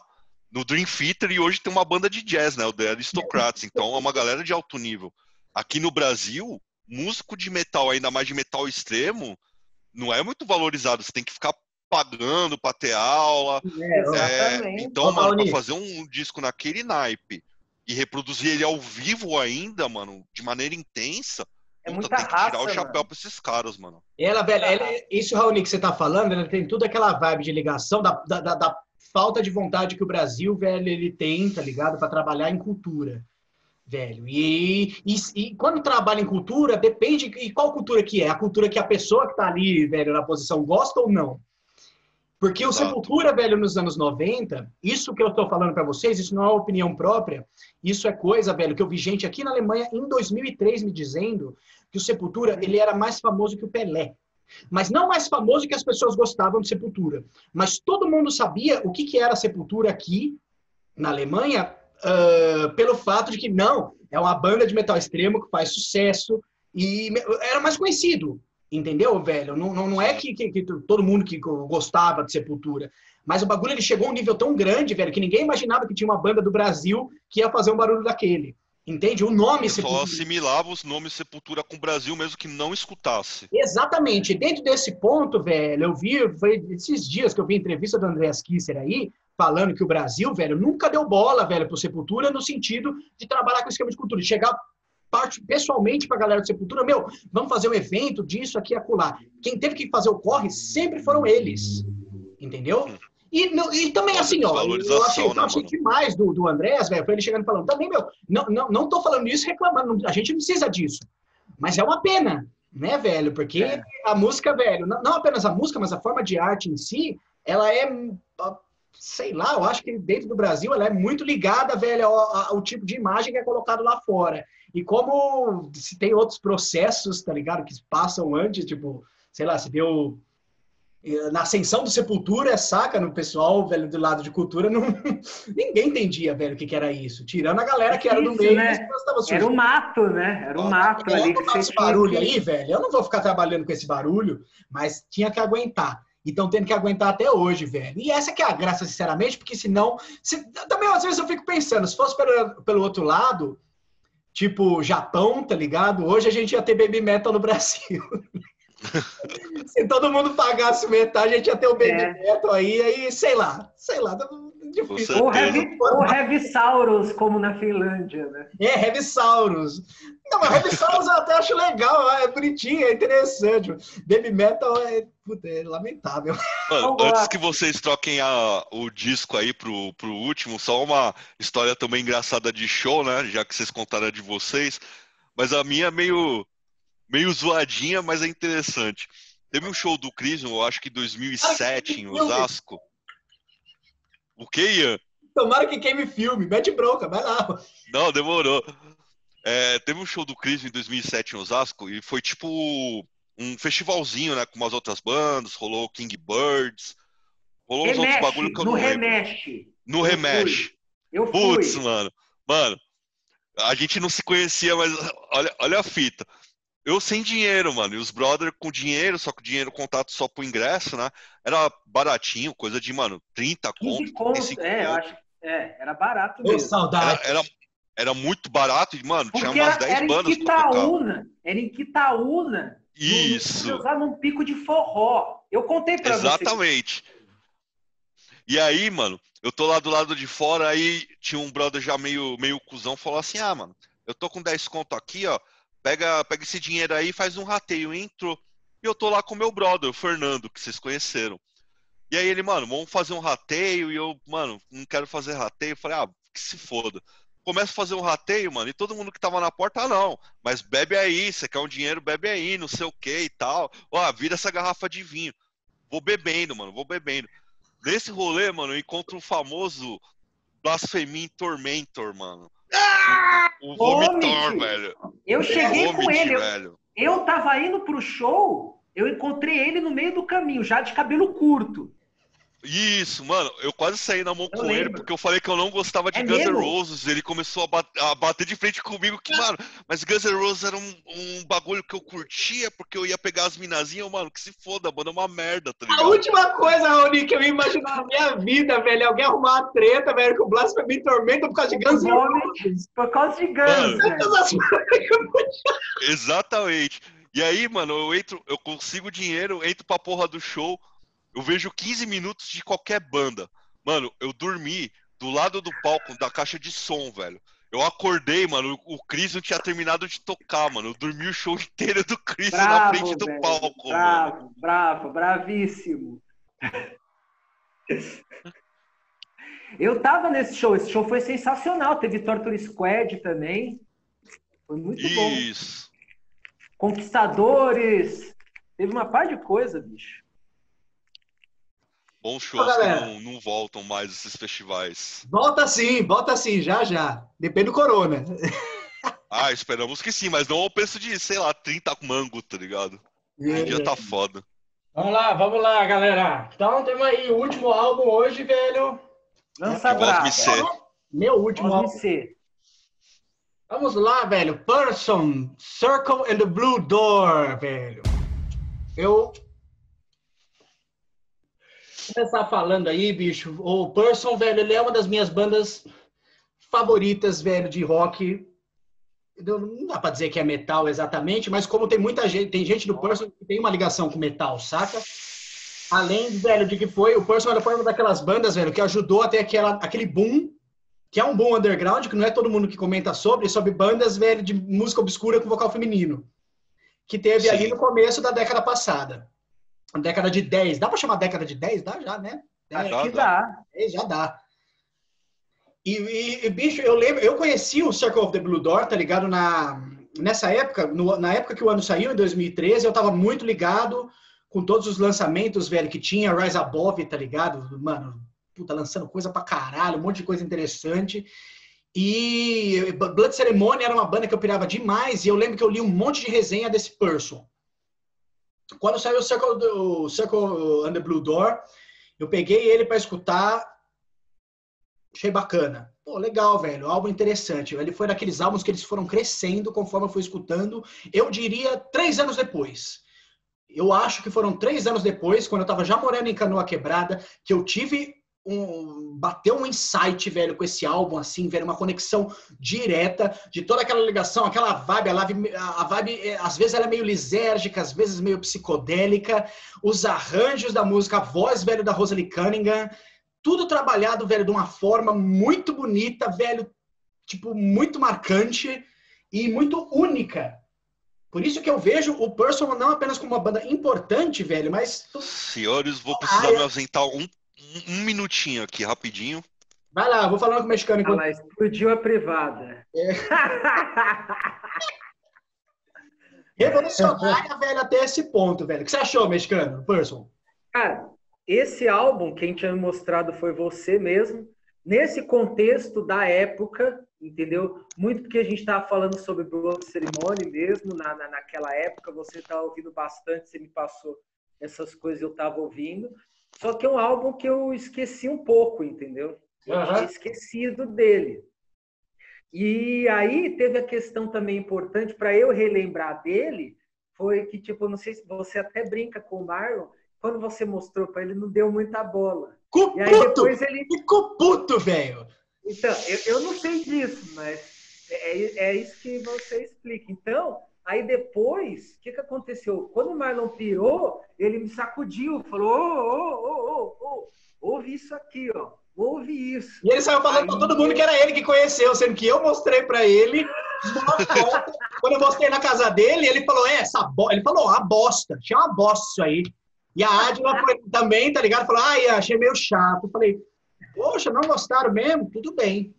no Dream Theater e hoje tem uma banda de jazz, né, o The Aristocrats, então é uma galera de alto nível. Aqui no Brasil, músico de metal, ainda mais de metal extremo, não é muito valorizado, você tem que ficar pagando para ter aula. É, é, então, mano, para fazer um disco naquele naipe e reproduzir ele ao vivo ainda, mano, de maneira intensa, É puta, muita tem que tirar raça, o chapéu mano. pra esses caras, mano. Ela, velho, ela, isso, Raoni, que você tá falando, ela tem toda aquela vibe de ligação da, da, da- da falta de vontade que o Brasil, velho, ele tem, tá ligado? Para trabalhar em cultura, velho. E, e, e quando trabalha em cultura, depende. E qual cultura que é? A cultura que a pessoa que tá ali, velho, na posição gosta ou não? Porque o Exato. Sepultura, velho, nos anos 90, isso que eu tô falando para vocês, isso não é opinião própria, isso é coisa, velho, que eu vi gente aqui na Alemanha em 2003 me dizendo que o Sepultura, ele era mais famoso que o Pelé. Mas não mais famoso que as pessoas gostavam de Sepultura. Mas todo mundo sabia o que, que era Sepultura aqui, na Alemanha, ah, pelo fato de que, não, é uma banda de metal extremo que faz sucesso e era mais conhecido. Entendeu, velho? Não, não, não é que, que- que todo mundo que gostava de Sepultura. Mas o bagulho ele chegou a um nível tão grande, velho, que ninguém imaginava que tinha uma banda do Brasil que ia fazer um barulho daquele. Entende? O nome Só Sepultura. assimilava os nomes Sepultura com o Brasil, mesmo que não escutasse. Exatamente. Dentro desse ponto, velho, eu vi, foi esses dias que eu vi a entrevista do Andreas Kisser aí, falando que o Brasil, velho, nunca deu bola, velho, pro Sepultura no sentido de trabalhar com esquema de cultura, de chegar parte, pessoalmente pra galera do Sepultura, meu, vamos fazer um evento disso aqui acolá. Quem teve que fazer o corre sempre foram eles. Entendeu? E, e também, assim, ó, eu achei, né, achei demais do, do Andrés, velho, foi ele chegando e falando, também, meu, não, não, não tô falando isso reclamando, a gente não precisa disso. Mas é uma pena, né, velho? Porque É. a música, velho, não, não apenas a música, mas a forma de arte em si, ela é, sei lá, eu acho que dentro do Brasil ela é muito ligada, velho, ao, ao tipo de imagem que é colocado lá fora. E como se tem outros processos, tá ligado, que passam antes, tipo, sei lá, se deu na ascensão do Sepultura, saca, no pessoal, velho, do lado de cultura, não, ninguém entendia, velho, o que, que era isso. Tirando a galera que era do meio, né? Era o mato, né? Era o mato Eu ali não que tinha barulho que- aí, velho. Eu não vou ficar trabalhando com esse barulho, mas tinha que aguentar. E estão tendo que aguentar até hoje, velho. E essa que é a graça, sinceramente, porque senão. Se, também, às vezes, eu fico pensando, se fosse pelo, pelo outro lado, tipo Japão, tá ligado? Hoje a gente ia ter baby metal no Brasil. se todo mundo pagasse metade, a gente ia ter o baby É. metal aí, aí, sei lá, sei lá, tá difícil. Ou. Heavy, ou como na Finlândia, né? É, Heavisaurus. Não, mas Heavisaurus eu até acho legal, é bonitinho, é interessante. Baby Metal é, puta, é lamentável. Mano, antes que vocês troquem a- o disco aí pro, pro último, só uma história também engraçada de show, né? Já que vocês contaram a de vocês. Mas a minha é meio, meio zoadinha, mas é interessante. Teve um show do Crisium, eu acho que em 2007, em Osasco. O que, Ian? Tomara que queime filme, mete bronca, vai lá. Não, demorou. É, teve um show do Crisium em 2007 em Osasco e foi tipo um festivalzinho, né? Com umas outras bandas, rolou King Birds, rolou uns outros Remexe, bagulho que eu no não lembro. Remexe. No Eu Remesh. Eu fui. Putz, mano. Mano, a gente não se conhecia, mas olha, olha a fita. Eu sem dinheiro, mano. E os brother com dinheiro, só que o dinheiro contato só pro ingresso, né? Era baratinho, coisa de, mano, 30 15 conto, 35 conto, é, eu acho é, era barato Ô, mesmo. saudade. Era, era, era muito barato e, mano, tinha Porque umas era, 10 era em bandas pra tocar. Quitaúna, era em Quitaúna. Isso. Lá num pico de forró. Eu contei pra você. Exatamente. E aí, mano, eu tô lá do lado de fora, aí tinha um brother já meio, meio cuzão, falou assim, ah, mano, eu tô com 10 conto aqui, ó, pega, pega esse dinheiro aí e faz um rateio. Entrou. E eu tô lá com meu brother, o Fernando, que vocês conheceram. E aí ele, mano, vamos fazer um rateio, e eu, mano, não quero fazer rateio. Eu falei, ah, que se foda. Começa a fazer um rateio, mano, e todo mundo que tava na porta, ah, não, mas bebe aí, você quer um dinheiro, bebe aí, não sei o que e tal. Ó, vira essa garrafa de vinho. Vou bebendo, mano, vou bebendo. Nesse rolê, mano, eu encontro o famoso Blasphemy Tormentor, mano. O Vomitor, velho. Eu cheguei Vomit, com ele. Eu, velho. eu tava indo pro show, eu encontrei ele no meio do caminho, já de cabelo curto. Isso, mano, eu quase saí na mão Eu com ele lembro. porque eu falei que eu não gostava de É Guns N'? Roses. Ele começou a, bat- a bater de frente comigo que, mano, mas Guns N' Roses era um, um bagulho que eu curtia porque eu ia pegar as minazinhas, mano, que se foda, mano, é uma merda, tá A ligado? última coisa, Raoni, que eu ia imaginar na minha vida, velho, é alguém arrumar uma treta, velho, que o Blasphemy Tormenta por causa de Guns N' Roses. Por causa de Guns, Exatamente. E aí, mano, eu entro, eu consigo dinheiro, entro pra porra do show, eu vejo 15 minutos de qualquer banda. Mano, eu dormi do lado do palco da caixa de som, velho. Eu acordei, mano, o Chris não tinha terminado de tocar, mano. Eu dormi o show inteiro do Chris na Bravo, frente do velho. palco, mano. bravo, bravo, bravíssimo. Eu tava nesse show, esse show foi sensacional. Teve Torture Squad também. Foi muito bom. Isso. Conquistadores. Teve uma par de coisa, bicho. Bons shows galera. que não, não voltam mais esses festivais. Volta sim, volta sim, já, já. Depende do corona. Ah, esperamos que sim, mas não ao preço de, sei lá, 30 mango, tá ligado? Hoje em dia tá foda. Vamos lá, vamos lá, galera. Então temos aí o último álbum hoje, velho. Lança brava. me. Meu último álbum. ser. Vamos lá, velho. Person, Circle and the Blue Door, velho. Eu. Começar falando aí, bicho. O Person, velho, ele é uma das minhas bandas favoritas, velho, de rock. Não dá pra dizer que é metal exatamente, mas como tem muita gente, tem gente do Person que tem uma ligação com metal, saca? Além, velho, de que foi, o Person era foi uma daquelas bandas, velho, que ajudou até aquela, aquele boom que é um bom underground, que não é todo mundo que comenta sobre, sobre bandas, velho, de música obscura com vocal feminino. Que teve Sim. ali no começo da década passada. Década de 10. Dá pra chamar década de 10? Dá já, né? Acho Dá, que dá. É, já dá. E, e- e, bicho, eu lembro, eu conheci o Circle of the Blue Door, tá ligado? Na, nessa época, no- na época que o ano saiu, em 2013, eu tava muito ligado com todos os lançamentos, velho, que tinha, Rise Above, tá ligado? Mano, puta, lançando coisa pra caralho, um monte de coisa interessante. E Blood Ceremony era uma banda que eu pirava demais, e eu lembro que eu li um monte de resenha desse Person. Quando saiu o Circle, o Circle and the Blue Door, eu peguei ele pra escutar, achei bacana. Pô, legal, velho, álbum interessante. Ele foi daqueles álbuns que eles foram crescendo conforme eu fui escutando, eu diria três anos depois. Eu acho que foram três anos depois, quando eu tava já morando em Canoa Quebrada, que eu tive um. Bateu um insight, velho, com esse álbum, assim, velho, uma conexão direta de toda aquela ligação, aquela vibe, a vibe, a vibe é, às vezes ela é meio lisérgica, às vezes meio psicodélica, os arranjos da música, a voz, velho, da Rosalie Cunningham, tudo trabalhado, velho, de uma forma muito bonita, velho, tipo, muito marcante e muito única. Por isso que eu vejo o Person não apenas como uma banda importante, velho, mas Senhores, vou precisar Ah, eu- me ausentar um, um, minutinho aqui, rapidinho. vai lá, vou falando com o mexicano enquanto Ela explodiu a privada. revolucionária, velho, até esse ponto, velho. O que você achou, mexicano, Person? Cara, esse álbum, quem tinha me mostrado foi você mesmo. Nesse contexto da época, entendeu? Muito porque a gente estava falando sobre Blood Ceremony mesmo, na, na, naquela época, você estava ouvindo bastante, você me passou essas coisas, eu estava ouvindo. Só que é um álbum que eu esqueci um pouco, entendeu? Eu tinha esquecido dele. E aí teve a questão também importante para eu relembrar dele, foi que, tipo, não sei se você até brinca com o Marlon, quando você mostrou para ele, não deu muita bola. Ficou E aí puto! depois ele. Ficou puto, velho! Então, eu, eu não sei disso, mas é, é isso que você explica. Então, aí depois, o que, que aconteceu? Quando o Marlon pirou, ele me sacudiu, falou: ô, ô, ô, ô, ouve isso aqui, ó. Ouve isso. E ele saiu falando pra Aí- todo mundo que era ele que conheceu, sendo que eu mostrei pra ele. Quando eu mostrei na casa dele, ele falou: É, essa bo... Ele falou: A bosta. Tinha uma bosta isso aí. E a Adila também, tá ligado? Falou: Ai, achei meio chato. Eu falei: Poxa, não gostaram mesmo? Tudo bem.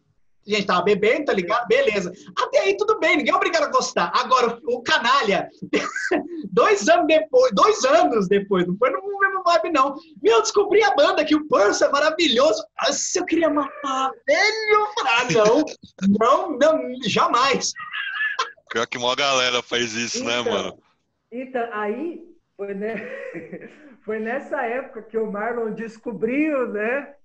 A gente tava bebendo, tá ligado? Beleza. Até aí tudo bem, ninguém é obrigado a gostar. Agora, o canalha, dois anos depois, dois anos depois, não foi no mesmo vibe, não. Meu, descobri a banda que o Purse é maravilhoso. Nossa, eu queria matar, velho. Ah, não, não, não, jamais. Pior que uma galera faz isso, né, Então, mano? Então, aí foi, né? foi nessa época que o Marlon descobriu, né?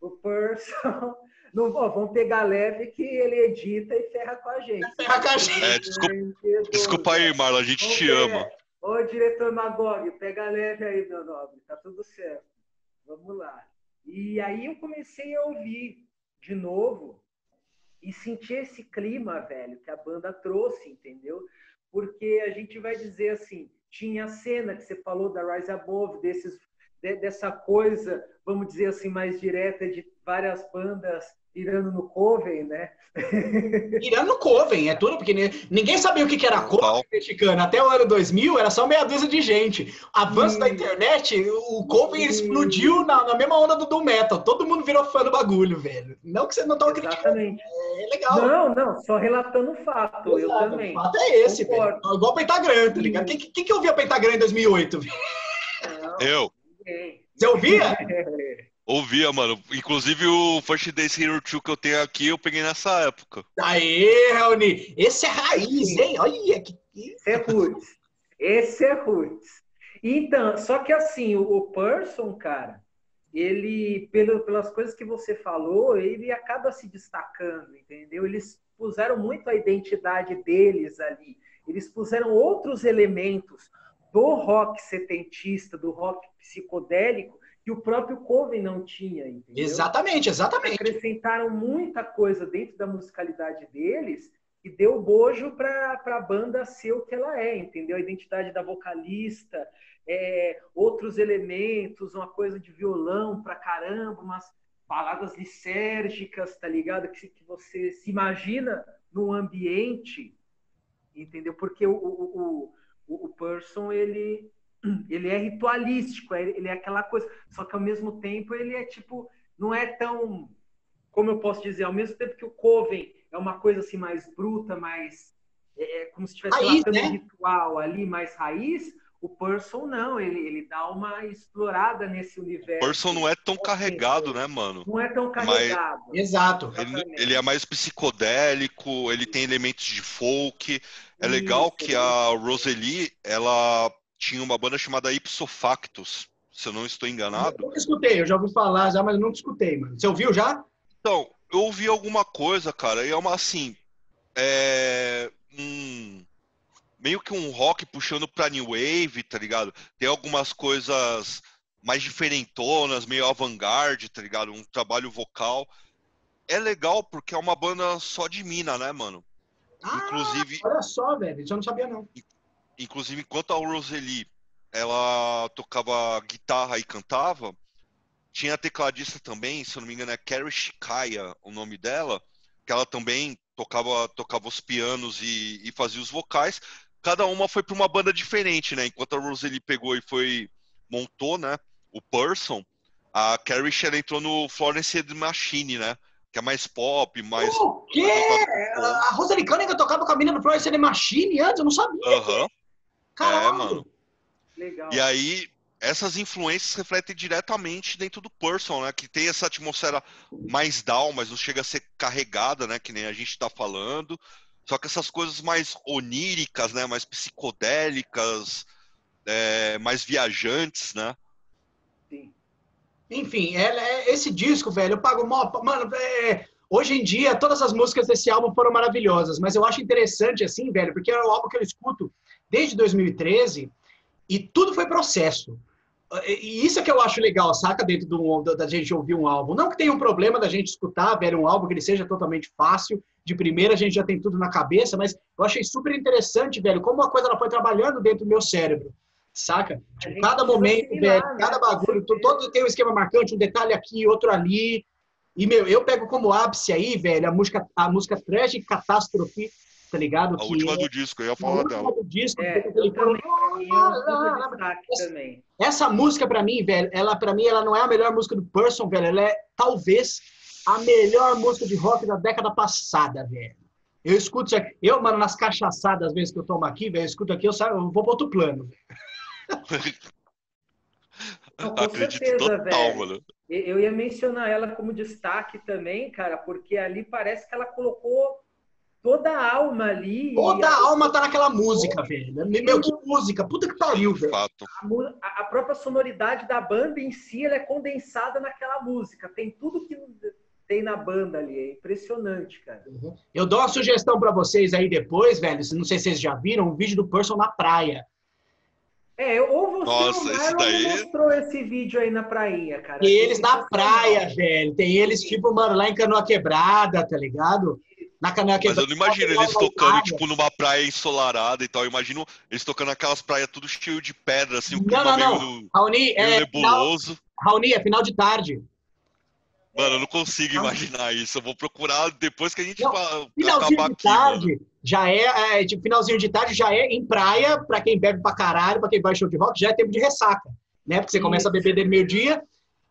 O Person. Não, ó, vamos pegar leve que ele edita e ferra com a gente. Ferra com a gente. É, desculpa, desculpa aí, Marlon, a gente Vamos te ver. ama. Ô, diretor Magog, pega leve aí, meu nobre. Tá tudo certo. Vamos lá. E aí eu comecei a ouvir de novo e sentir esse clima, velho, que a banda trouxe, entendeu? Porque a gente vai dizer assim, tinha a cena que você falou da Rise Above, desses, de- dessa coisa, vamos dizer assim, mais direta de várias bandas irando no coven, né? Tirando no Coven, é tudo, porque ni- ninguém sabia o que era Coven Total. mexicano. Até o ano 2000 era só meia dúzia de gente. Avanço Hum. da internet, o Coven Hum. explodiu na, na mesma onda do Doom Metal. Todo mundo virou fã do bagulho, velho. Não que você não tava criticando, Exatamente. é legal. Não, não, só relatando o fato, eu também. O fato é esse, Concordo. velho. Igual o Pentagram, tá ligado? Hum. Quem, quem que ouvia Pentagram em 2008? velho? Não, Eu ninguém. Você ouvia? ouvia, mano. Inclusive o First Days Hero 2 que eu tenho aqui, eu peguei nessa época. Aê, Raoni! Esse é raiz, hein? Olha que. Esse é roots. Esse é roots. Então, só que assim, o, o Person, cara, ele, pelo, pelas coisas que você falou, ele acaba se destacando, entendeu? Eles puseram muito a identidade deles ali. Eles puseram outros elementos do rock setentista, do rock psicodélico, que o próprio Coven não tinha, entendeu? Exatamente, exatamente. acrescentaram muita coisa dentro da musicalidade deles e deu bojo para a banda ser o que ela é, entendeu? A identidade da vocalista, é, outros elementos, uma coisa de violão pra caramba, umas baladas lisérgicas, tá ligado? Que, que você se imagina num ambiente, entendeu? Porque o, o, o, o Person, ele, ele é ritualístico, é- ele é aquela coisa, só que ao mesmo tempo ele é tipo, não é tão, como eu posso dizer, ao mesmo tempo que o Coven é uma coisa assim mais bruta, mais é, é como se estivesse Raiz, relatando né? um ritual ali, mais raiz, o Person não, ele, ele dá uma explorada nesse universo. Person não é tão carregado, né, mano? Não é tão carregado. Exato. Ele, ele é mais psicodélico, ele tem elementos de folk. É legal Isso, que a Roseli, ela tinha uma banda chamada Ipso Factus, se eu não estou enganado. Eu nunca escutei, eu já ouvi falar já, mas eu nunca escutei, mano. Você ouviu já? Então, eu ouvi alguma coisa, cara, e é uma assim. É. Um, meio que um rock puxando pra New Wave, tá ligado? Tem algumas coisas mais diferentonas, meio avant-garde, tá ligado? Um trabalho vocal. É legal porque é uma banda só de mina, né, mano? Ah, Inclusive, olha só, velho. Isso eu não sabia, não. Inclusive enquanto a Roseli ela tocava guitarra e cantava, tinha a tecladista também, se eu não me engano é Carrie Shikaya, o nome dela, que ela também tocava tocava os pianos e, e fazia os vocais. Cada uma foi para uma banda diferente, né? Enquanto a Roseli pegou e foi montou, né, o Person, a Carrie ela entrou no Florence and the Machine, né? Que é mais pop, mais O quê? A Rosalie Cunningham tocava com a mina do Florence and the Machine antes? Eu não sabia. Aham. Caralho. É, mano. Legal. E aí, essas influências refletem diretamente dentro do Person, né? Que tem essa atmosfera mais down, mas não chega a ser carregada, né? Que nem a gente tá falando. Só que essas coisas mais oníricas, né? Mais psicodélicas, é, mais viajantes, né? Sim. Enfim, ela, é- esse disco, velho, eu pago mó. Mano, é, hoje em dia, todas as músicas desse álbum foram maravilhosas, mas eu acho interessante, assim, velho, porque é o álbum que eu escuto desde 2013 e tudo foi processo. E isso é que eu acho legal, saca? Dentro do, da gente ouvir um álbum. Não que tenha um problema da gente escutar, velho, um álbum que ele seja totalmente fácil. De primeira a gente já tem tudo na cabeça, mas eu achei super interessante, velho, como uma coisa ela foi trabalhando dentro do meu cérebro, saca? Tipo, cada momento, velho, né? cada bagulho, certeza. todo tem um esquema marcante, um detalhe aqui, outro ali. E, meu, eu pego como ápice aí, velho, a música, a música Tragic Catástrofe, tá ligado? A última do disco, eu ia a falar última dela. do disco, É, eu também, é super destaque Essa- também. essa música, pra mim, velho, ela, pra mim, ela não é a melhor música do Person, velho. Ela é, talvez, a melhor música de rock da década passada, velho. Eu escuto isso aqui. Eu, mano, nas cachaçadas, às vezes que eu tomo aqui, velho, eu escuto aqui, eu, saio, eu vou para outro plano. Não, com Acredito certeza, total, velho. mano. Eu ia mencionar ela como destaque também, cara, porque ali parece que ela colocou toda a alma ali. Toda a alma tá naquela música, velho. Meu, que música. Puta que pariu, velho. fato. a, a- própria sonoridade da banda em si ela é condensada naquela música. Tem tudo que tem na banda ali. É impressionante, cara. Eu dou uma sugestão pra vocês aí depois, velho. Não sei se vocês já viram um vídeo do Person na praia. É, ou você Nossa, esse daí- mostrou esse vídeo aí na prainha, cara. E eles na praia, velho. Tem eles, tipo, mano, lá em Canoa Quebrada, tá ligado? Na Canoa Mas Quebrada. eu não imagino eles tocando, tipo, numa praia ensolarada e tal. Eu imagino eles tocando aquelas praias tudo cheio de pedra, assim, o Não, clima não, meio, não. Raoni, meio é, final, nebuloso. Raoni, é final de tarde. Mano, eu não consigo Não. imaginar isso. Eu vou procurar depois que a gente Não, fa- Finalzinho de aqui, tarde já é, é, tipo, finalzinho de tarde já é em praia, pra quem bebe pra caralho, pra quem vai show de rock, já é tempo de ressaca, né? Porque você começa a beber desde meio-dia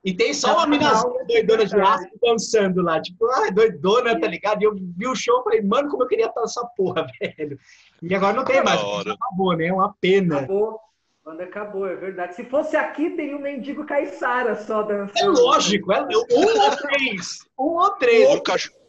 e tem só uma minazinha não, doidona de verdade. aço dançando lá, tipo, ah, doidona, tá ligado? E eu vi o show e falei, mano, como eu queria estar nessa porra, velho. E agora não tem mais, hora. acabou, né? É uma pena. Acabou. Quando acabou, é verdade. Se fosse aqui, teria um mendigo caiçara só dançando. É lógico, é um ou três, um ou três.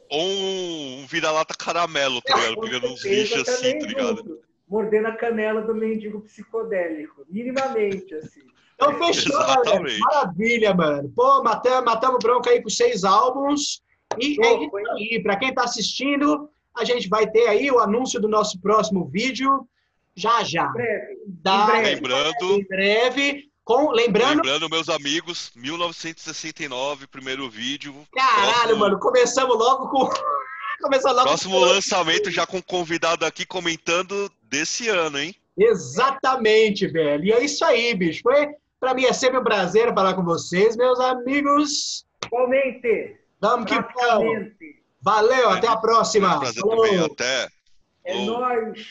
Ou um, um vira-lata caramelo, tá ligado? Pegando uns bichos assim, tá ligado? Mordendo a canela do mendigo psicodélico. Minimamente, assim. Então fechou, galera. Exatamente. Maravilha, mano. Pô, matamos, matamos bronca aí com seis álbuns. E é Louco, isso aí. Pra quem tá assistindo, a gente vai ter aí o anúncio do nosso próximo vídeo já já. Em breve. Da- Em breve. Lembrando, Em breve. Com, lembrando, lembrando, meus amigos, 1969, primeiro vídeo. caralho, próximo- mano, começamos logo com. Começamos logo Próximo com... lançamento já com convidado aqui comentando desse ano, hein? Exatamente, velho. E é isso aí, bicho. Foi, pra mim é sempre um prazer falar com vocês, meus amigos. Igualmente. Vamos que vamos. Valeu, até a próxima. Prazer Falou. também. Até. É nóis.